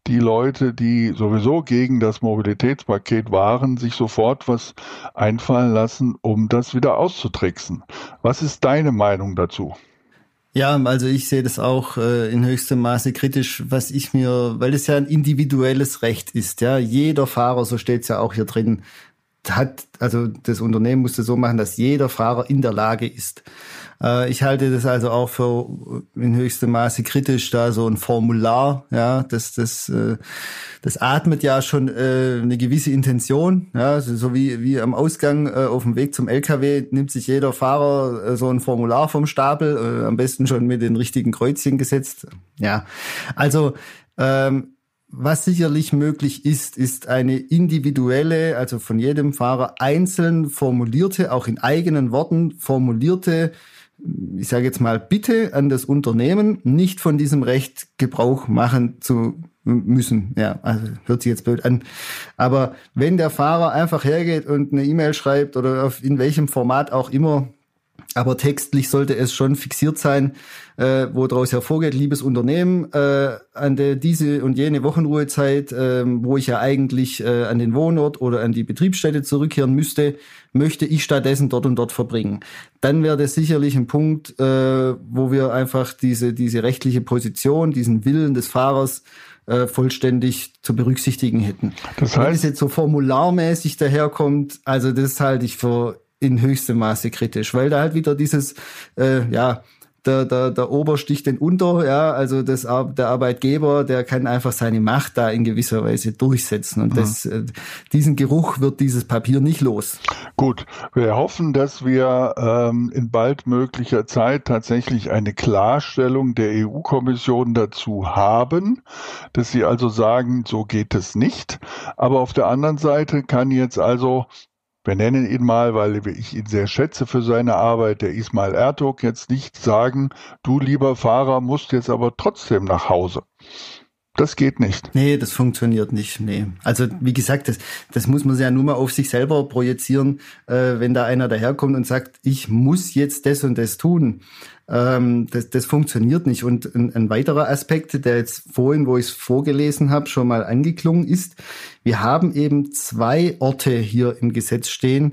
die Leute, die sowieso gegen das Mobilitätspaket waren, sich sofort was einfallen lassen, um das wieder auszutricksen. Was ist deine Meinung dazu? Ja, also ich sehe das auch äh, in höchstem Maße kritisch, was ich mir, weil es ja ein individuelles Recht ist, ja. Jeder Fahrer, so steht es ja auch hier drin, hat, also das Unternehmen musste so machen, dass jeder Fahrer in der Lage ist. Äh, ich halte das also auch für in höchstem Maße kritisch, da so ein Formular, ja, das, das, äh, das atmet ja schon äh, eine gewisse Intention, ja, so wie, wie am Ausgang auf dem Weg zum LKW nimmt sich jeder Fahrer so ein Formular vom Stapel, am besten schon mit den richtigen Kreuzchen gesetzt. Ja, also ähm, was sicherlich möglich ist, ist eine individuelle, also von jedem Fahrer einzeln formulierte, auch in eigenen Worten formulierte, ich sage jetzt mal, Bitte an das Unternehmen, nicht von diesem Recht Gebrauch machen zu müssen. Ja, also hört sich jetzt blöd an. Aber wenn der Fahrer einfach hergeht und eine E-Mail schreibt oder auf in welchem Format auch immer, aber textlich sollte es schon fixiert sein, äh, wo daraus hervorgeht, liebes Unternehmen, äh, an der diese und jene Wochenruhezeit, äh, wo ich ja eigentlich äh, an den Wohnort oder an die Betriebsstätte zurückkehren müsste, möchte ich stattdessen dort und dort verbringen. Dann wäre das sicherlich ein Punkt, äh, wo wir einfach diese, diese rechtliche Position, diesen Willen des Fahrers äh, vollständig zu berücksichtigen hätten. Das heißt, Wenn es jetzt so formularmäßig daherkommt, also das halte ich für in höchstem Maße kritisch, weil da halt wieder dieses, äh, ja, der, der, der Ober sticht den Unter, ja, also das, der Arbeitgeber, der kann einfach seine Macht da in gewisser Weise durchsetzen und mhm. das, äh, diesen Geruch wird dieses Papier nicht los. Gut, wir hoffen, dass wir ähm, in bald möglicher Zeit tatsächlich eine Klarstellung der EU-Kommission dazu haben, dass sie also sagen, so geht es nicht. Aber auf der anderen Seite kann jetzt also wir nennen ihn mal, weil ich ihn sehr schätze für seine Arbeit, der Ismail Ertug, jetzt nicht sagen, du lieber Fahrer musst jetzt aber trotzdem nach Hause. Das geht nicht. Nee, das funktioniert nicht. Nee. Also wie gesagt, das, das muss man ja nur mal auf sich selber projizieren, äh, wenn da einer daherkommt und sagt, ich muss jetzt das und das tun. Ähm, das, das funktioniert nicht. Und ein, ein weiterer Aspekt, der jetzt vorhin, wo ich es vorgelesen habe, schon mal angeklungen ist, wir haben eben zwei Orte hier im Gesetz stehen,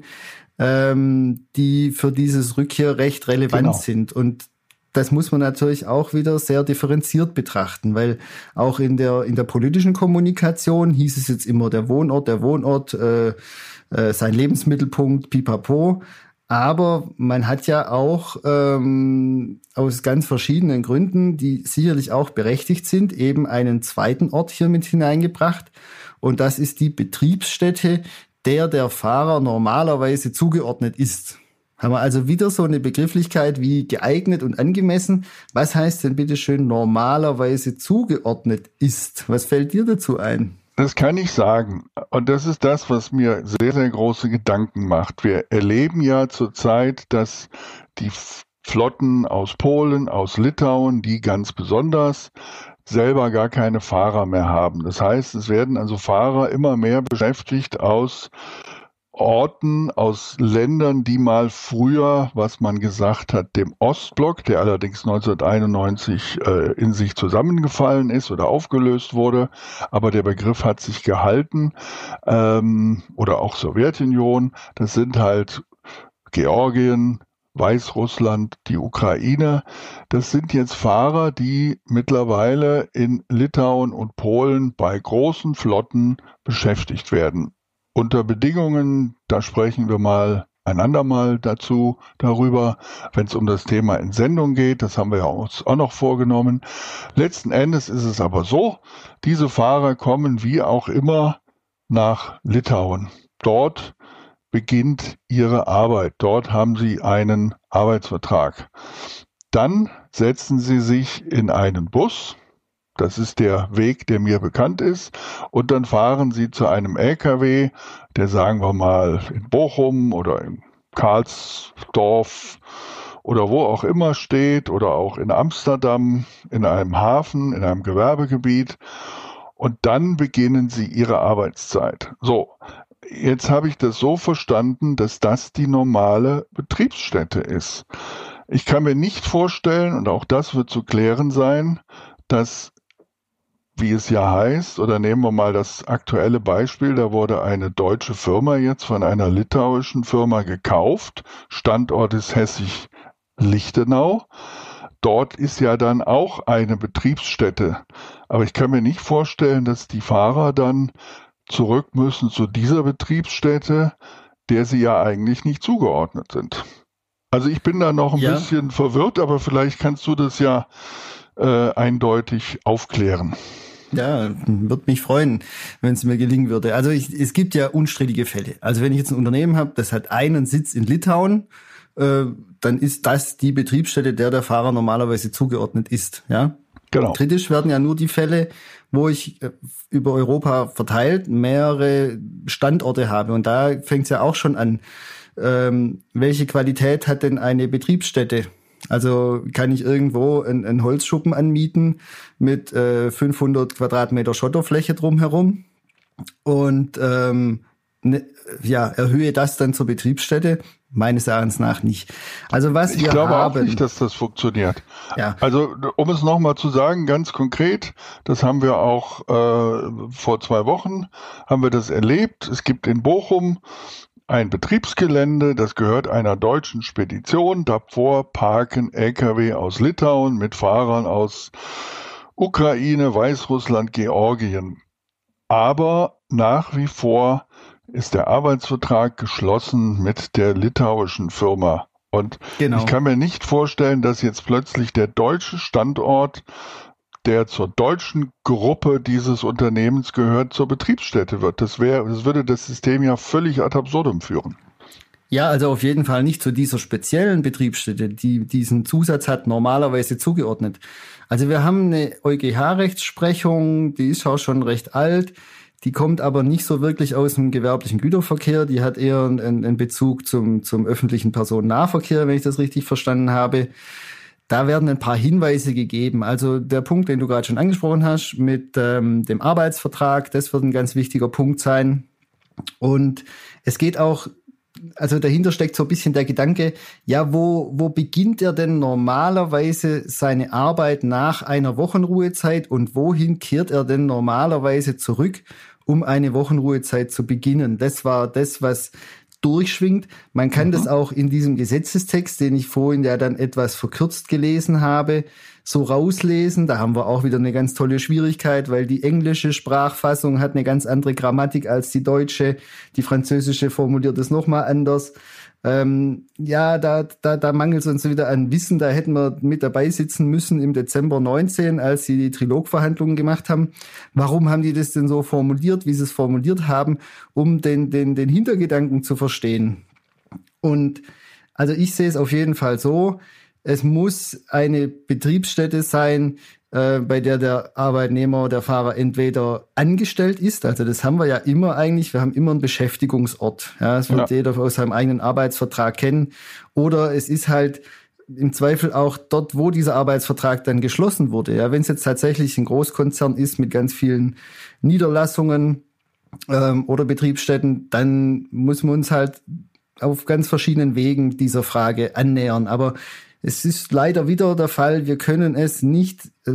ähm, die für dieses Rückkehrrecht relevant genau. sind. Und das muss man natürlich auch wieder sehr differenziert betrachten, weil auch in der, in der politischen Kommunikation hieß es jetzt immer der Wohnort, der Wohnort, äh, äh, sein Lebensmittelpunkt, pipapo. Aber man hat ja auch ähm, aus ganz verschiedenen Gründen, die sicherlich auch berechtigt sind, eben einen zweiten Ort hier mit hineingebracht. Und das ist die Betriebsstätte, der der Fahrer normalerweise zugeordnet ist. Haben wir also wieder so eine Begrifflichkeit wie geeignet und angemessen. Was heißt denn bitte schön normalerweise zugeordnet ist? Was fällt dir dazu ein? Das kann ich sagen. Und das ist das, was mir sehr, sehr große Gedanken macht. Wir erleben ja zurzeit, dass die Flotten aus Polen, aus Litauen, die ganz besonders selber gar keine Fahrer mehr haben. Das heißt, es werden also Fahrer immer mehr beschäftigt aus Orten aus Ländern, die mal früher, was man gesagt hat, dem Ostblock, der allerdings 1991 äh, in sich zusammengefallen ist oder aufgelöst wurde, aber der Begriff hat sich gehalten, ähm, oder auch Sowjetunion, das sind halt Georgien, Weißrussland, die Ukraine. Das sind jetzt Fahrer, die mittlerweile in Litauen und Polen bei großen Flotten beschäftigt werden unter Bedingungen, da sprechen wir mal ein andermal dazu darüber, wenn es um das Thema Entsendung geht. Das haben wir uns auch noch vorgenommen. Letzten Endes ist es aber so, diese Fahrer kommen wie auch immer nach Litauen. Dort beginnt ihre Arbeit. Dort haben sie einen Arbeitsvertrag. Dann setzen sie sich in einen Bus. Das ist der Weg, der mir bekannt ist. Und dann fahren sie zu einem LKW, der sagen wir mal in Bochum oder in Karlsdorf oder wo auch immer steht oder auch in Amsterdam in einem Hafen, in einem Gewerbegebiet. Und dann beginnen sie ihre Arbeitszeit. So, jetzt habe ich das so verstanden, dass das die normale Betriebsstätte ist. Ich kann mir nicht vorstellen, und auch das wird zu klären sein, dass, wie es ja heißt, oder nehmen wir mal das aktuelle Beispiel, da wurde eine deutsche Firma jetzt von einer litauischen Firma gekauft. Standort ist Hessig-Lichtenau. Dort ist ja dann auch eine Betriebsstätte. Aber ich kann mir nicht vorstellen, dass die Fahrer dann zurück müssen zu dieser Betriebsstätte, der sie ja eigentlich nicht zugeordnet sind. Also ich bin da noch ein ja. bisschen verwirrt, aber vielleicht kannst du das ja äh, eindeutig aufklären. Ja, würde mich freuen, wenn es mir gelingen würde. Also ich, es gibt ja unstrittige Fälle. Also wenn ich jetzt ein Unternehmen habe, das hat einen Sitz in Litauen, äh, dann ist das die Betriebsstätte, der der Fahrer normalerweise zugeordnet ist. Ja. Genau. Kritisch werden ja nur die Fälle, wo ich äh, über Europa verteilt mehrere Standorte habe. Und da fängt es ja auch schon an. Ähm, welche Qualität hat denn eine Betriebsstätte? Also kann ich irgendwo einen, einen Holzschuppen anmieten mit äh, 500 Quadratmeter Schotterfläche drumherum und ähm, ne, ja, erhöhe das dann zur Betriebsstätte? Meines Erachtens nach nicht. Also was ich wir glaube haben, auch nicht, dass das funktioniert. Ja. Also um es nochmal zu sagen, ganz konkret, das haben wir auch äh, vor zwei Wochen haben wir das erlebt. Es gibt in Bochum ein Betriebsgelände, das gehört einer deutschen Spedition. Davor parken Lkw aus Litauen mit Fahrern aus Ukraine, Weißrussland, Georgien. Aber nach wie vor ist der Arbeitsvertrag geschlossen mit der litauischen Firma. Und genau. ich kann mir nicht vorstellen, dass jetzt plötzlich der deutsche Standort, der zur deutschen Gruppe dieses Unternehmens gehört, zur Betriebsstätte wird. Das wäre, das würde das System ja völlig ad absurdum führen. Ja, also auf jeden Fall nicht zu dieser speziellen Betriebsstätte, die diesen Zusatz hat, normalerweise zugeordnet. Also wir haben eine EuGH-Rechtsprechung, die ist auch schon recht alt. Die kommt aber nicht so wirklich aus dem gewerblichen Güterverkehr. Die hat eher einen, einen Bezug zum, zum öffentlichen Personennahverkehr, wenn ich das richtig verstanden habe. Da werden ein paar Hinweise gegeben. Also der Punkt, den du gerade schon angesprochen hast, mit ähm, dem Arbeitsvertrag, das wird ein ganz wichtiger Punkt sein. Und es geht auch also dahinter steckt so ein bisschen der Gedanke, ja, wo, wo beginnt er denn normalerweise seine Arbeit nach einer Wochenruhezeit und wohin kehrt er denn normalerweise zurück, um eine Wochenruhezeit zu beginnen? Das war das, was durchschwingt. Man kann mhm. das auch in diesem Gesetzestext, den ich vorhin ja dann etwas verkürzt gelesen habe, so rauslesen. Da haben wir auch wieder eine ganz tolle Schwierigkeit, weil die englische Sprachfassung hat eine ganz andere Grammatik als die deutsche. Die französische formuliert es nochmal anders. Ähm, ja, da, da, da mangelt es uns wieder an Wissen. Da hätten wir mit dabei sitzen müssen im Dezember 19, als sie die Trilogverhandlungen gemacht haben. Warum haben die das denn so formuliert, wie sie es formuliert haben, um den, den, den Hintergedanken zu verstehen? Und also ich sehe es auf jeden Fall so, es muss eine Betriebsstätte sein, äh, bei der der Arbeitnehmer, der Fahrer entweder angestellt ist, also das haben wir ja immer eigentlich, wir haben immer einen Beschäftigungsort. Ja, das wird ja. jeder aus seinem eigenen Arbeitsvertrag kennen. Oder es ist halt im Zweifel auch dort, wo dieser Arbeitsvertrag dann geschlossen wurde. Ja, wenn es jetzt tatsächlich ein Großkonzern ist mit ganz vielen Niederlassungen ähm, oder Betriebsstätten, dann muss man uns halt auf ganz verschiedenen Wegen dieser Frage annähern. Aber es ist leider wieder der Fall, wir können es nicht äh,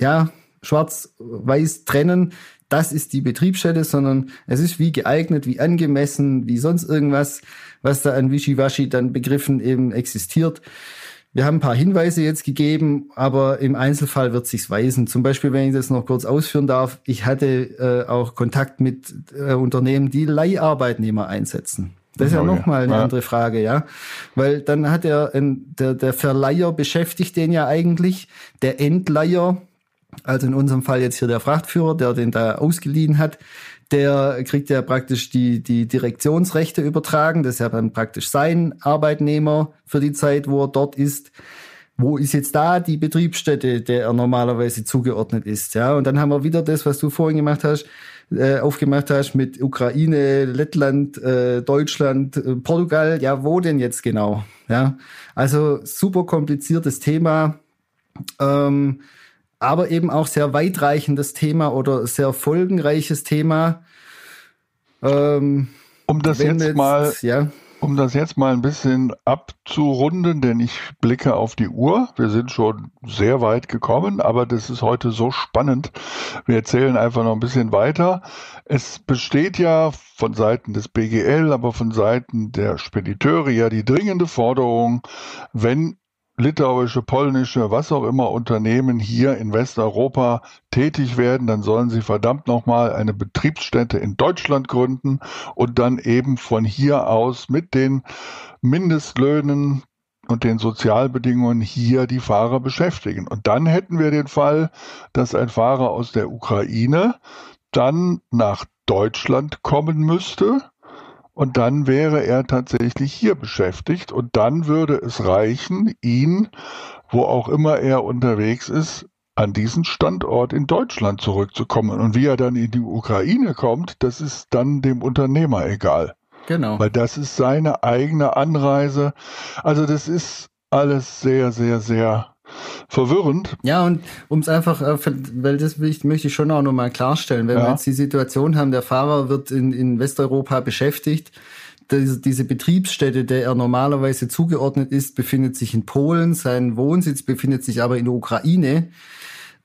ja, schwarz-weiß trennen. Das ist die Betriebsstätte, sondern es ist wie geeignet, wie angemessen, wie sonst irgendwas, was da an Wischiwaschi dann Begriffen eben existiert. Wir haben ein paar Hinweise jetzt gegeben, aber im Einzelfall wird sich's weisen. Zum Beispiel, wenn ich das noch kurz ausführen darf, ich hatte äh, auch Kontakt mit äh, Unternehmen, die Leiharbeitnehmer einsetzen. Das ist ja nochmal eine ja. andere Frage, ja. Weil dann hat er, ein, der, der Verleiher beschäftigt den ja eigentlich, der Endleiher, also in unserem Fall jetzt hier der Frachtführer, der den da ausgeliehen hat, der kriegt ja praktisch die, die Direktionsrechte übertragen. Das ist ja dann praktisch sein Arbeitnehmer für die Zeit, wo er dort ist. Wo ist jetzt da die Betriebsstätte, der er normalerweise zugeordnet ist? Ja, und dann haben wir wieder das, was du vorhin gemacht hast, äh, aufgemacht hast mit Ukraine, Lettland, äh, Deutschland, äh, Portugal. Ja, wo denn jetzt genau? Ja, also super kompliziertes Thema. Ähm, aber eben auch sehr weitreichendes Thema oder sehr folgenreiches Thema. Ähm, um das jetzt, jetzt, mal, ja. Um das jetzt mal ein bisschen abzurunden, denn ich blicke auf die Uhr. Wir sind schon sehr weit gekommen, aber das ist heute so spannend. Wir erzählen einfach noch ein bisschen weiter. Es besteht ja von Seiten des BGL, aber von Seiten der Spediteure ja die dringende Forderung, wenn litauische, polnische, was auch immer Unternehmen hier in Westeuropa tätig werden, dann sollen sie verdammt nochmal eine Betriebsstätte in Deutschland gründen und dann eben von hier aus mit den Mindestlöhnen und den Sozialbedingungen hier die Fahrer beschäftigen. Und dann hätten wir den Fall, dass ein Fahrer aus der Ukraine dann nach Deutschland kommen müsste, und dann wäre er tatsächlich hier beschäftigt und dann würde es reichen, ihn, wo auch immer er unterwegs ist, an diesen Standort in Deutschland zurückzukommen. Und wie er dann in die Ukraine kommt, das ist dann dem Unternehmer egal. Genau. Weil das ist seine eigene Anreise. Also das ist alles sehr, sehr, sehr verwirrend. Ja, und um es einfach, äh, weil das möchte ich schon auch nochmal klarstellen, wenn ja. wir jetzt die Situation haben, der Fahrer wird in, in Westeuropa beschäftigt, diese Betriebsstätte, der er normalerweise zugeordnet ist, befindet sich in Polen, sein Wohnsitz befindet sich aber in der Ukraine.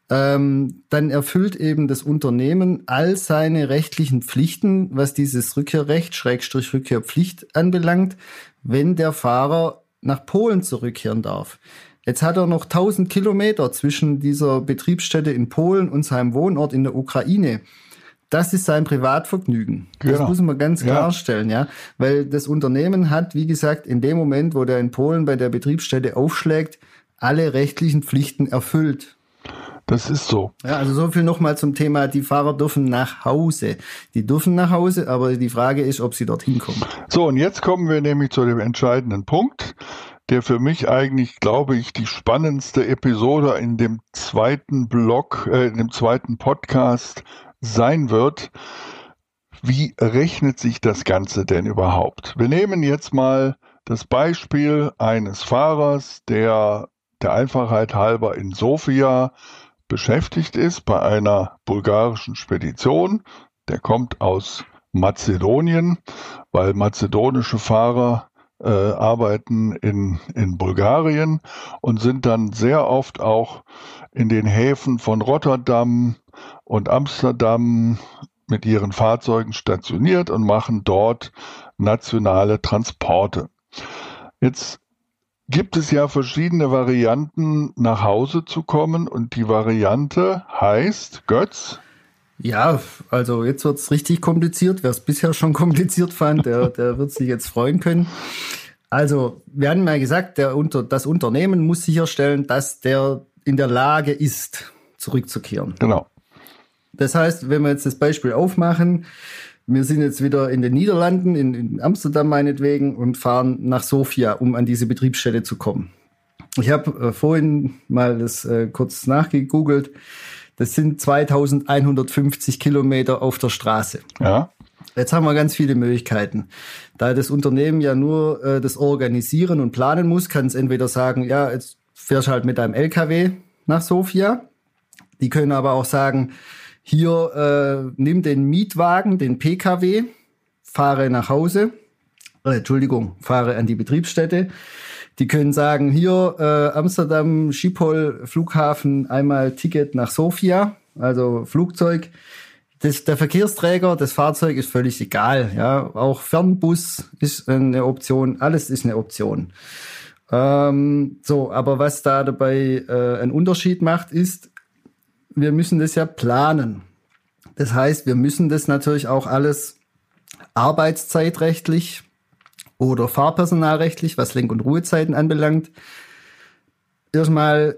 Ähm, dann erfüllt eben das Unternehmen all seine rechtlichen Pflichten, was dieses Rückkehrrecht, Schrägstrich Rückkehrpflicht anbelangt, wenn der Fahrer nach Polen zurückkehren darf. Jetzt hat er noch 1000 Kilometer zwischen dieser Betriebsstätte in Polen und seinem Wohnort in der Ukraine. Das ist sein Privatvergnügen. Genau. Das muss man ganz klarstellen, ja. ja. Weil das Unternehmen hat, wie gesagt, in dem Moment, wo der in Polen bei der Betriebsstätte aufschlägt, alle rechtlichen Pflichten erfüllt. Das ist so. Ja, also so viel nochmal zum Thema, die Fahrer dürfen nach Hause. Die dürfen nach Hause, aber die Frage ist, ob sie dorthin kommen. So, und jetzt kommen wir nämlich zu dem entscheidenden Punkt der für mich eigentlich, glaube ich, die spannendste Episode in dem zweiten Blog, äh, in dem zweiten Podcast sein wird. Wie rechnet sich das Ganze denn überhaupt? Wir nehmen jetzt mal das Beispiel eines Fahrers, der der Einfachheit halber in Sofia beschäftigt ist bei einer bulgarischen Spedition. Der kommt aus Mazedonien, weil mazedonische Fahrer äh, arbeiten in, in Bulgarien und sind dann sehr oft auch in den Häfen von Rotterdam und Amsterdam mit ihren Fahrzeugen stationiert und machen dort nationale Transporte. Jetzt gibt es ja verschiedene Varianten, nach Hause zu kommen und die Variante heißt, Götz, ja, also jetzt wird's richtig kompliziert. Wer es bisher schon kompliziert fand, der, der wird sich jetzt freuen können. Also, wir haben mal gesagt, der unter, das Unternehmen muss sicherstellen, dass der in der Lage ist, zurückzukehren. Genau. Das heißt, wenn wir jetzt das Beispiel aufmachen, wir sind jetzt wieder in den Niederlanden, in, in Amsterdam meinetwegen, und fahren nach Sofia, um an diese Betriebsstätte zu kommen. Ich habe äh, vorhin mal das äh, kurz nachgegoogelt. Das sind 2150 Kilometer auf der Straße. Ja. Jetzt haben wir ganz viele Möglichkeiten. Da das Unternehmen ja nur äh, das organisieren und planen muss, kann es entweder sagen, ja, jetzt fährst halt mit deinem LKW nach Sofia. Die können aber auch sagen, hier äh, nimm den Mietwagen, den PKW, fahre nach Hause. Äh, Entschuldigung, fahre an die Betriebsstätte. Die können sagen, hier äh, Amsterdam, Schiphol, Flughafen, einmal Ticket nach Sofia, also Flugzeug. Das, der Verkehrsträger, das Fahrzeug ist völlig egal. Ja, auch Fernbus ist eine Option, alles ist eine Option. Ähm, so, aber was da dabei äh, einen Unterschied macht, ist, wir müssen das ja planen. Das heißt, wir müssen das natürlich auch alles arbeitszeitrechtlich oder fahrpersonalrechtlich, was Lenk- und Ruhezeiten anbelangt, erstmal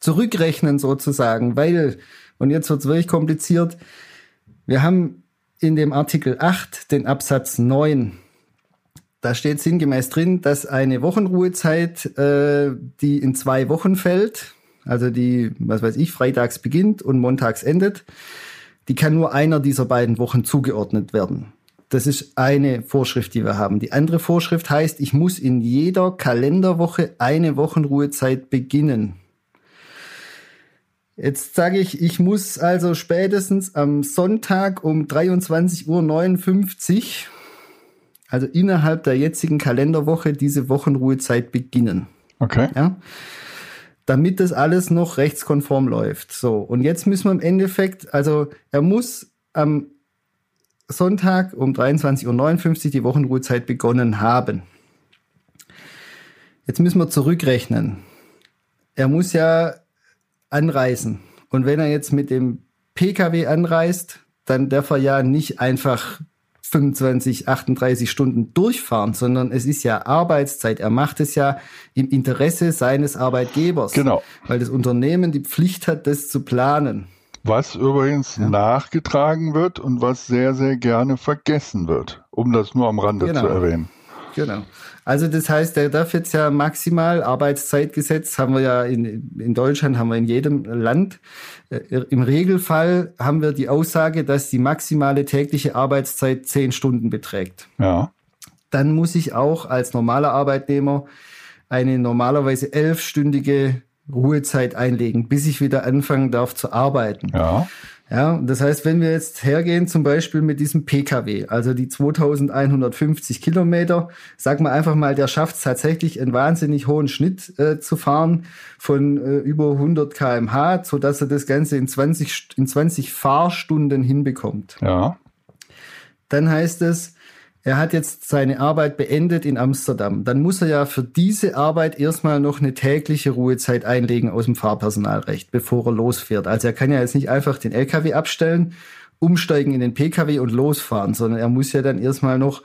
zurückrechnen sozusagen, weil, und jetzt wird es wirklich kompliziert, wir haben in dem Artikel 8 den Absatz 9. Da steht sinngemäß drin, dass eine Wochenruhezeit, äh, die in zwei Wochen fällt, also die, was weiß ich, freitags beginnt und montags endet, die kann nur einer dieser beiden Wochen zugeordnet werden. Das ist eine Vorschrift, die wir haben. Die andere Vorschrift heißt, ich muss in jeder Kalenderwoche eine Wochenruhezeit beginnen. Jetzt sage ich, ich muss also spätestens am Sonntag um 23.59 Uhr, also innerhalb der jetzigen Kalenderwoche, diese Wochenruhezeit beginnen. Okay. Ja? Damit das alles noch rechtskonform läuft. So, und jetzt müssen wir im Endeffekt, also er muss am Sonntag um 23.59 Uhr die Wochenruhezeit begonnen haben. Jetzt müssen wir zurückrechnen. Er muss ja anreisen. Und wenn er jetzt mit dem Pkw anreist, dann darf er ja nicht einfach 25, 38 Stunden durchfahren, sondern es ist ja Arbeitszeit. Er macht es ja im Interesse seines Arbeitgebers. Genau. Weil das Unternehmen die Pflicht hat, das zu planen. Was übrigens ja. nachgetragen wird und was sehr, sehr gerne vergessen wird, um das nur am Rande genau. zu erwähnen. Genau. Also das heißt, der darf jetzt ja maximal Arbeitszeitgesetz haben wir ja in, in Deutschland, haben wir in jedem Land. Äh, Im Regelfall haben wir die Aussage, dass die maximale tägliche Arbeitszeit zehn Stunden beträgt. Ja. Dann muss ich auch als normaler Arbeitnehmer eine normalerweise elfstündige Ruhezeit einlegen, bis ich wieder anfangen darf zu arbeiten. Ja. Ja, das heißt, wenn wir jetzt hergehen, zum Beispiel mit diesem PKW, also die 2150 Kilometer, sagen wir einfach mal, der schafft es tatsächlich, einen wahnsinnig hohen Schnitt äh, zu fahren von äh, über 100 kmh, so dass er das Ganze in 20, in 20 Fahrstunden hinbekommt. Ja. Dann heißt es, er hat jetzt seine Arbeit beendet in Amsterdam. Dann muss er ja für diese Arbeit erstmal noch eine tägliche Ruhezeit einlegen aus dem Fahrpersonalrecht, bevor er losfährt. Also er kann ja jetzt nicht einfach den LKW abstellen, umsteigen in den PKW und losfahren, sondern er muss ja dann erstmal noch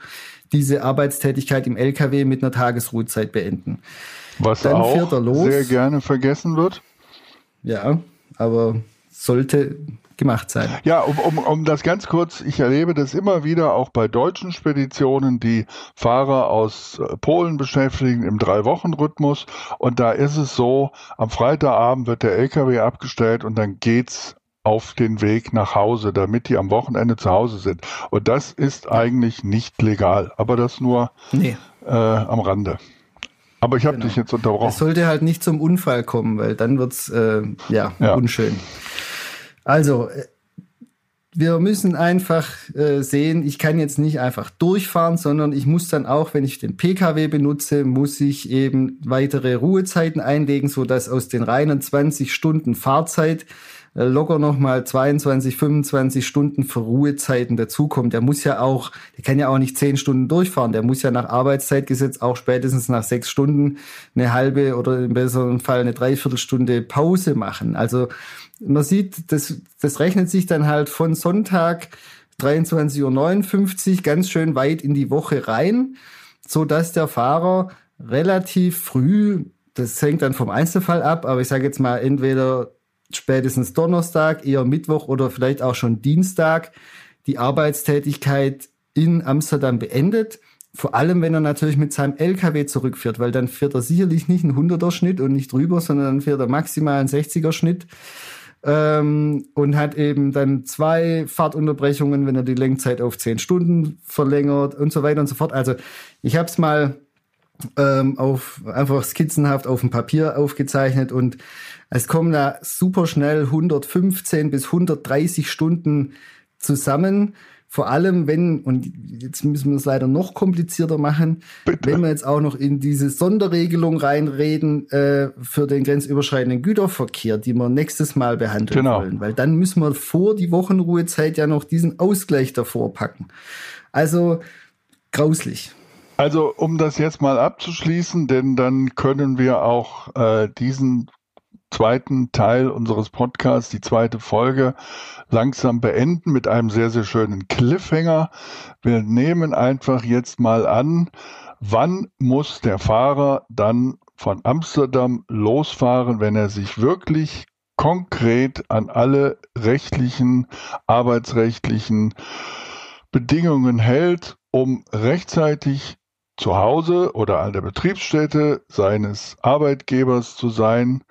diese Arbeitstätigkeit im LKW mit einer Tagesruhezeit beenden. Was dann auch sehr gerne vergessen wird. Ja, aber sollte gemacht sein. Ja, um, um, um das ganz kurz, ich erlebe das immer wieder auch bei deutschen Speditionen, die Fahrer aus äh, Polen beschäftigen im Drei-Wochen-Rhythmus. Und da ist es so, am Freitagabend wird der LKW abgestellt und dann geht's auf den Weg nach Hause, damit die am Wochenende zu Hause sind. Und das ist eigentlich nicht legal, aber das nur nee. äh, am Rande. Aber ich habe genau. dich jetzt unterbrochen. Es sollte halt nicht zum Unfall kommen, weil dann wird's äh, ja, ja unschön. Also, äh, wir müssen einfach äh, sehen, ich kann jetzt nicht einfach durchfahren, sondern ich muss dann auch, wenn ich den Pkw benutze, muss ich eben weitere Ruhezeiten einlegen, so dass aus den reinen 20 Stunden Fahrzeit äh, locker nochmal 22, 25 Stunden für Ruhezeiten dazukommen. Der muss ja auch, der kann ja auch nicht 10 Stunden durchfahren. Der muss ja nach Arbeitszeitgesetz auch spätestens nach sechs Stunden eine halbe oder im besseren Fall eine Dreiviertelstunde Pause machen. Also man sieht, das, das rechnet sich dann halt von Sonntag 23.59 Uhr ganz schön weit in die Woche rein, so dass der Fahrer relativ früh, das hängt dann vom Einzelfall ab, aber ich sage jetzt mal entweder spätestens Donnerstag, eher Mittwoch oder vielleicht auch schon Dienstag die Arbeitstätigkeit in Amsterdam beendet. Vor allem, wenn er natürlich mit seinem LKW zurückfährt, weil dann fährt er sicherlich nicht einen 100er Schnitt und nicht drüber, sondern dann fährt er maximal einen 60er Schnitt ähm, und hat eben dann zwei Fahrtunterbrechungen, wenn er die Lenkzeit auf zehn Stunden verlängert und so weiter und so fort. Also ich habe es mal ähm, auf einfach skizzenhaft auf dem Papier aufgezeichnet und es kommen da super schnell 115 bis 130 Stunden zusammen. Vor allem, wenn, und jetzt müssen wir es leider noch komplizierter machen, Bitte. wenn wir jetzt auch noch in diese Sonderregelung reinreden äh, für den grenzüberschreitenden Güterverkehr, die wir nächstes Mal behandeln genau. wollen. Weil dann müssen wir vor die Wochenruhezeit ja noch diesen Ausgleich davor packen. Also grauslich. Also um das jetzt mal abzuschließen, denn dann können wir auch äh, diesen zweiten Teil unseres Podcasts, die zweite Folge, langsam beenden mit einem sehr, sehr schönen Cliffhanger. Wir nehmen einfach jetzt mal an, wann muss der Fahrer dann von Amsterdam losfahren, wenn er sich wirklich konkret an alle rechtlichen, arbeitsrechtlichen Bedingungen hält, um rechtzeitig zu Hause oder an der Betriebsstätte seines Arbeitgebers zu sein.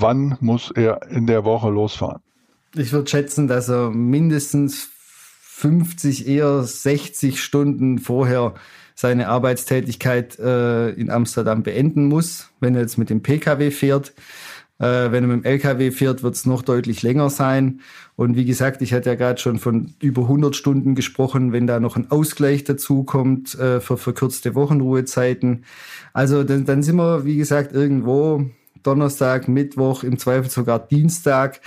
Wann muss er in der Woche losfahren? Ich würde schätzen, dass er mindestens 50, eher 60 Stunden vorher seine Arbeitstätigkeit äh, in Amsterdam beenden muss, wenn er jetzt mit dem Pkw fährt. Äh, wenn er mit dem LKW fährt, wird es noch deutlich länger sein. Und wie gesagt, ich hatte ja gerade schon von über 100 Stunden gesprochen, wenn da noch ein Ausgleich dazu kommt äh, für verkürzte Wochenruhezeiten. Also dann, dann sind wir, wie gesagt, irgendwo Donnerstag, Mittwoch, im Zweifel sogar Dienstag,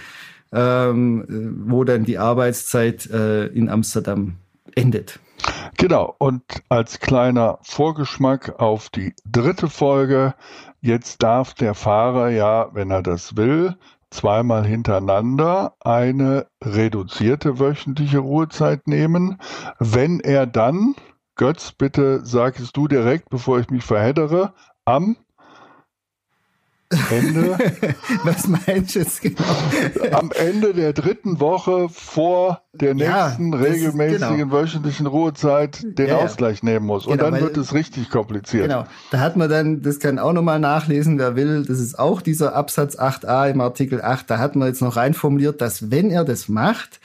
ähm, wo dann die Arbeitszeit äh, in Amsterdam endet. Genau, und als kleiner Vorgeschmack auf die dritte Folge, jetzt darf der Fahrer ja, wenn er das will, zweimal hintereinander eine reduzierte wöchentliche Ruhezeit nehmen. Wenn er dann, Götz, bitte sagst du direkt, bevor ich mich verheddere, am Ende. Was meinst du jetzt genau? Am Ende der dritten Woche vor der nächsten ja, regelmäßigen genau. wöchentlichen Ruhezeit den ja, Ausgleich nehmen muss. Und genau, dann wird es richtig kompliziert. Genau. Da hat man dann, das kann auch nochmal nachlesen, wer will, das ist auch dieser Absatz 8a im Artikel 8, da hat man jetzt noch reinformuliert, dass wenn er das macht,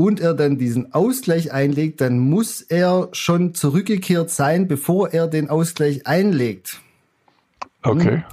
und er dann diesen Ausgleich einlegt, dann muss er schon zurückgekehrt sein, bevor er den Ausgleich einlegt. Okay.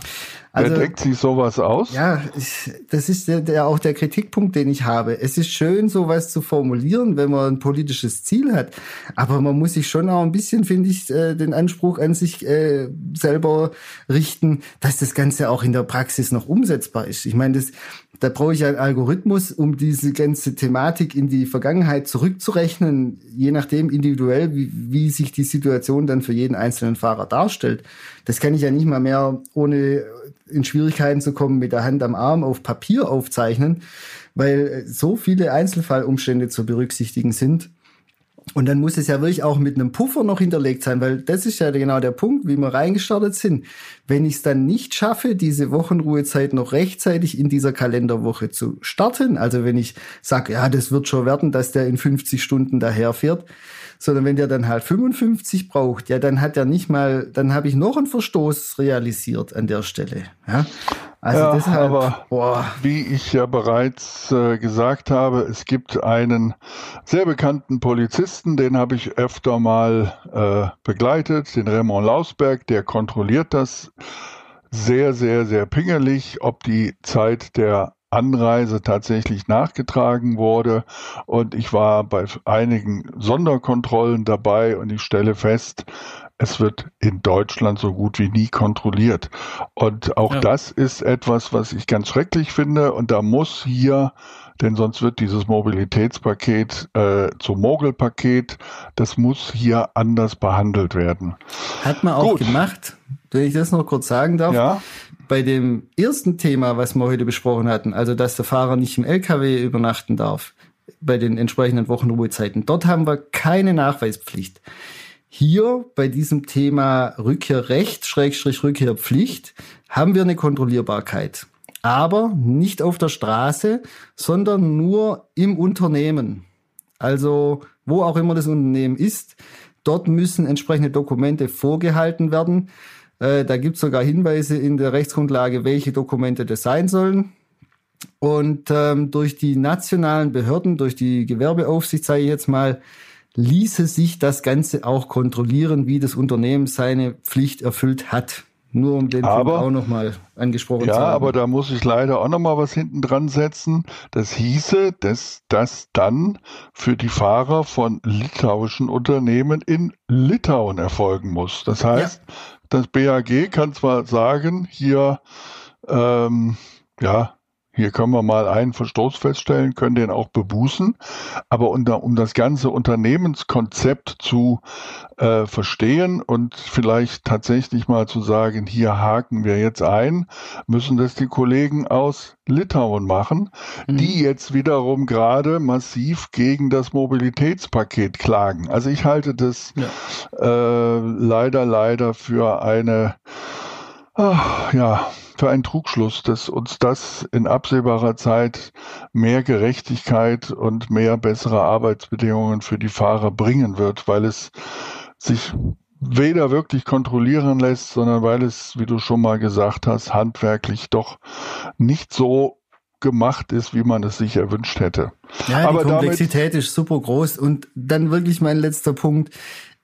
Also, Wer denkt sich sowas aus? Ja, ich, das ist der, der, auch der Kritikpunkt, den ich habe. Es ist schön, sowas zu formulieren, wenn man ein politisches Ziel hat. Aber man muss sich schon auch ein bisschen, finde ich, äh, den Anspruch an sich äh, selber richten, dass das Ganze auch in der Praxis noch umsetzbar ist. Ich meine, das, da brauche ich einen Algorithmus, um diese ganze Thematik in die Vergangenheit zurückzurechnen, je nachdem individuell, wie, wie sich die Situation dann für jeden einzelnen Fahrer darstellt. Das kann ich ja nicht mal mehr ohne in Schwierigkeiten zu kommen, mit der Hand am Arm auf Papier aufzeichnen, weil so viele Einzelfallumstände zu berücksichtigen sind. Und dann muss es ja wirklich auch mit einem Puffer noch hinterlegt sein, weil das ist ja genau der Punkt, wie wir reingestartet sind. Wenn ich es dann nicht schaffe, diese Wochenruhezeit noch rechtzeitig in dieser Kalenderwoche zu starten, also wenn ich sage, ja, das wird schon werden, dass der in 50 Stunden daherfährt, sondern wenn der dann halt 55 braucht, ja, dann hat er nicht mal, dann habe ich noch einen Verstoß realisiert an der Stelle. Ja, also ja, deshalb, aber boah. wie ich ja bereits äh, gesagt habe, es gibt einen sehr bekannten Polizisten, den habe ich öfter mal äh, begleitet, den Raymond Lausberg, der kontrolliert das sehr, sehr, sehr pingelig, ob die Zeit der Anreise tatsächlich nachgetragen wurde. Und ich war bei einigen Sonderkontrollen dabei und ich stelle fest, es wird in Deutschland so gut wie nie kontrolliert. Und auch ja. das ist etwas, was ich ganz schrecklich finde. Und da muss hier, denn sonst wird dieses Mobilitätspaket äh, zum Mogelpaket, das muss hier anders behandelt werden. Hat man auch gut. gemacht, wenn ich das noch kurz sagen darf. Ja bei dem ersten Thema, was wir heute besprochen hatten, also dass der Fahrer nicht im LKW übernachten darf, bei den entsprechenden Wochenruhezeiten, dort haben wir keine Nachweispflicht. Hier bei diesem Thema Rückkehrrecht, Schrägstrich Rückkehrpflicht, haben wir eine Kontrollierbarkeit. Aber nicht auf der Straße, sondern nur im Unternehmen. Also wo auch immer das Unternehmen ist, dort müssen entsprechende Dokumente vorgehalten werden. Äh, da gibt es sogar Hinweise in der Rechtsgrundlage, welche Dokumente das sein sollen. Und ähm, durch die nationalen Behörden, durch die Gewerbeaufsicht, sage ich jetzt mal, ließe sich das Ganze auch kontrollieren, wie das Unternehmen seine Pflicht erfüllt hat. Nur um den aber, Punkt auch nochmal angesprochen ja, zu haben. Ja, aber da muss ich leider auch nochmal was hinten dran setzen. Das hieße, dass das dann für die Fahrer von litauischen Unternehmen in Litauen erfolgen muss. Das heißt, ja. das BAG kann zwar sagen, hier, ähm, ja, Hier können wir mal einen Verstoß feststellen, können den auch bebußen. Aber unter, um das ganze Unternehmenskonzept zu äh, verstehen und vielleicht tatsächlich mal zu sagen, hier haken wir jetzt ein, müssen das die Kollegen aus Litauen machen, mhm. die jetzt wiederum gerade massiv gegen das Mobilitätspaket klagen. Also ich halte das ja. äh, leider, leider für eine, ach, ja, für einen Trugschluss, dass uns das in absehbarer Zeit mehr Gerechtigkeit und mehr bessere Arbeitsbedingungen für die Fahrer bringen wird, weil es sich weder wirklich kontrollieren lässt, sondern weil es, wie du schon mal gesagt hast, handwerklich doch nicht so gemacht ist, wie man es sich erwünscht hätte. Ja, Aber die Komplexität ist super groß und dann wirklich mein letzter Punkt.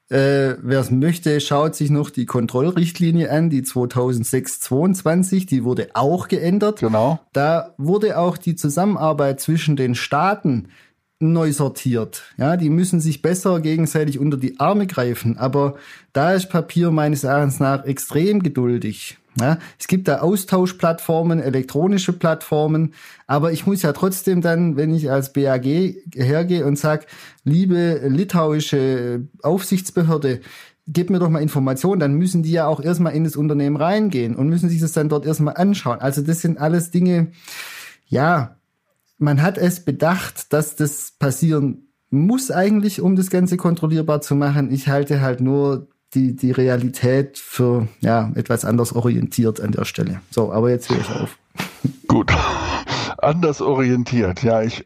Äh, Wer es möchte, schaut sich noch die Kontrollrichtlinie an, die 2006-22, die wurde auch geändert. Genau. Da wurde auch die Zusammenarbeit zwischen den Staaten neu sortiert. Ja, die müssen sich besser gegenseitig unter die Arme greifen. Aber da ist Papier meines Erachtens nach extrem geduldig. Ja, es gibt da Austauschplattformen, elektronische Plattformen, aber ich muss ja trotzdem dann, wenn ich als BAG hergehe und sag, liebe litauische Aufsichtsbehörde, gib mir doch mal Informationen, dann müssen die ja auch erstmal in das Unternehmen reingehen und müssen sich das dann dort erstmal anschauen. Also das sind alles Dinge, ja, man hat es bedacht, dass das passieren muss eigentlich, um das Ganze kontrollierbar zu machen. Ich halte halt nur die, die Realität für ja, etwas anders orientiert an der Stelle. So, aber jetzt höre ich auf. Gut. Anders orientiert. Ja, ich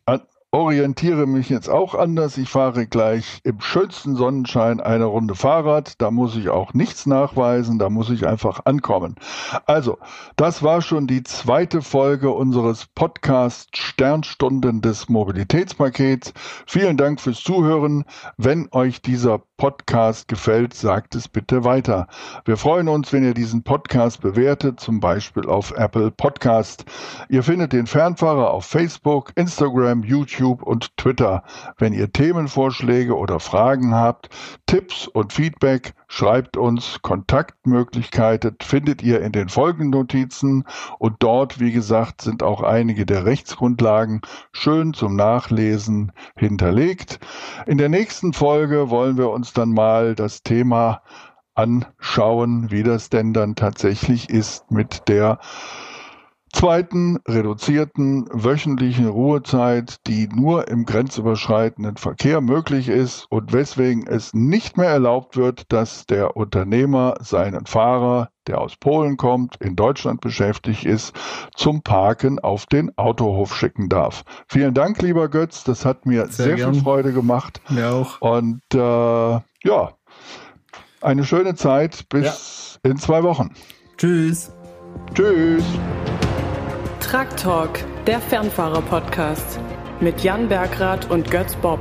orientiere mich jetzt auch anders. Ich fahre gleich im schönsten Sonnenschein eine Runde Fahrrad. Da muss ich auch nichts nachweisen. Da muss ich einfach ankommen. Also, das war schon die zweite Folge unseres Podcast Sternstunden des Mobilitätspakets. Vielen Dank fürs Zuhören. Wenn euch dieser Podcast gefällt, sagt es bitte weiter. Wir freuen uns, wenn ihr diesen Podcast bewertet, zum Beispiel auf Apple Podcast. Ihr findet den Fernfahrer auf Facebook, Instagram, YouTube, und Twitter. Wenn ihr Themenvorschläge oder Fragen habt, Tipps und Feedback, schreibt uns. Kontaktmöglichkeiten findet ihr in den Folgennotizen und dort, wie gesagt, sind auch einige der Rechtsgrundlagen schön zum Nachlesen hinterlegt. In der nächsten Folge wollen wir uns dann mal das Thema anschauen, wie das denn dann tatsächlich ist mit der zweiten reduzierten wöchentlichen Ruhezeit, die nur im grenzüberschreitenden Verkehr möglich ist und weswegen es nicht mehr erlaubt wird, dass der Unternehmer seinen Fahrer, der aus Polen kommt, in Deutschland beschäftigt ist, zum Parken auf den Autohof schicken darf. Vielen Dank, lieber Götz, das hat mir sehr, sehr viel Freude gemacht. Mir auch. Und äh, ja, eine schöne Zeit bis ja. in zwei Wochen. Tschüss. Tschüss. Truck Talk, der Fernfahrer-Podcast mit Jan Bergrath und Götz Bob.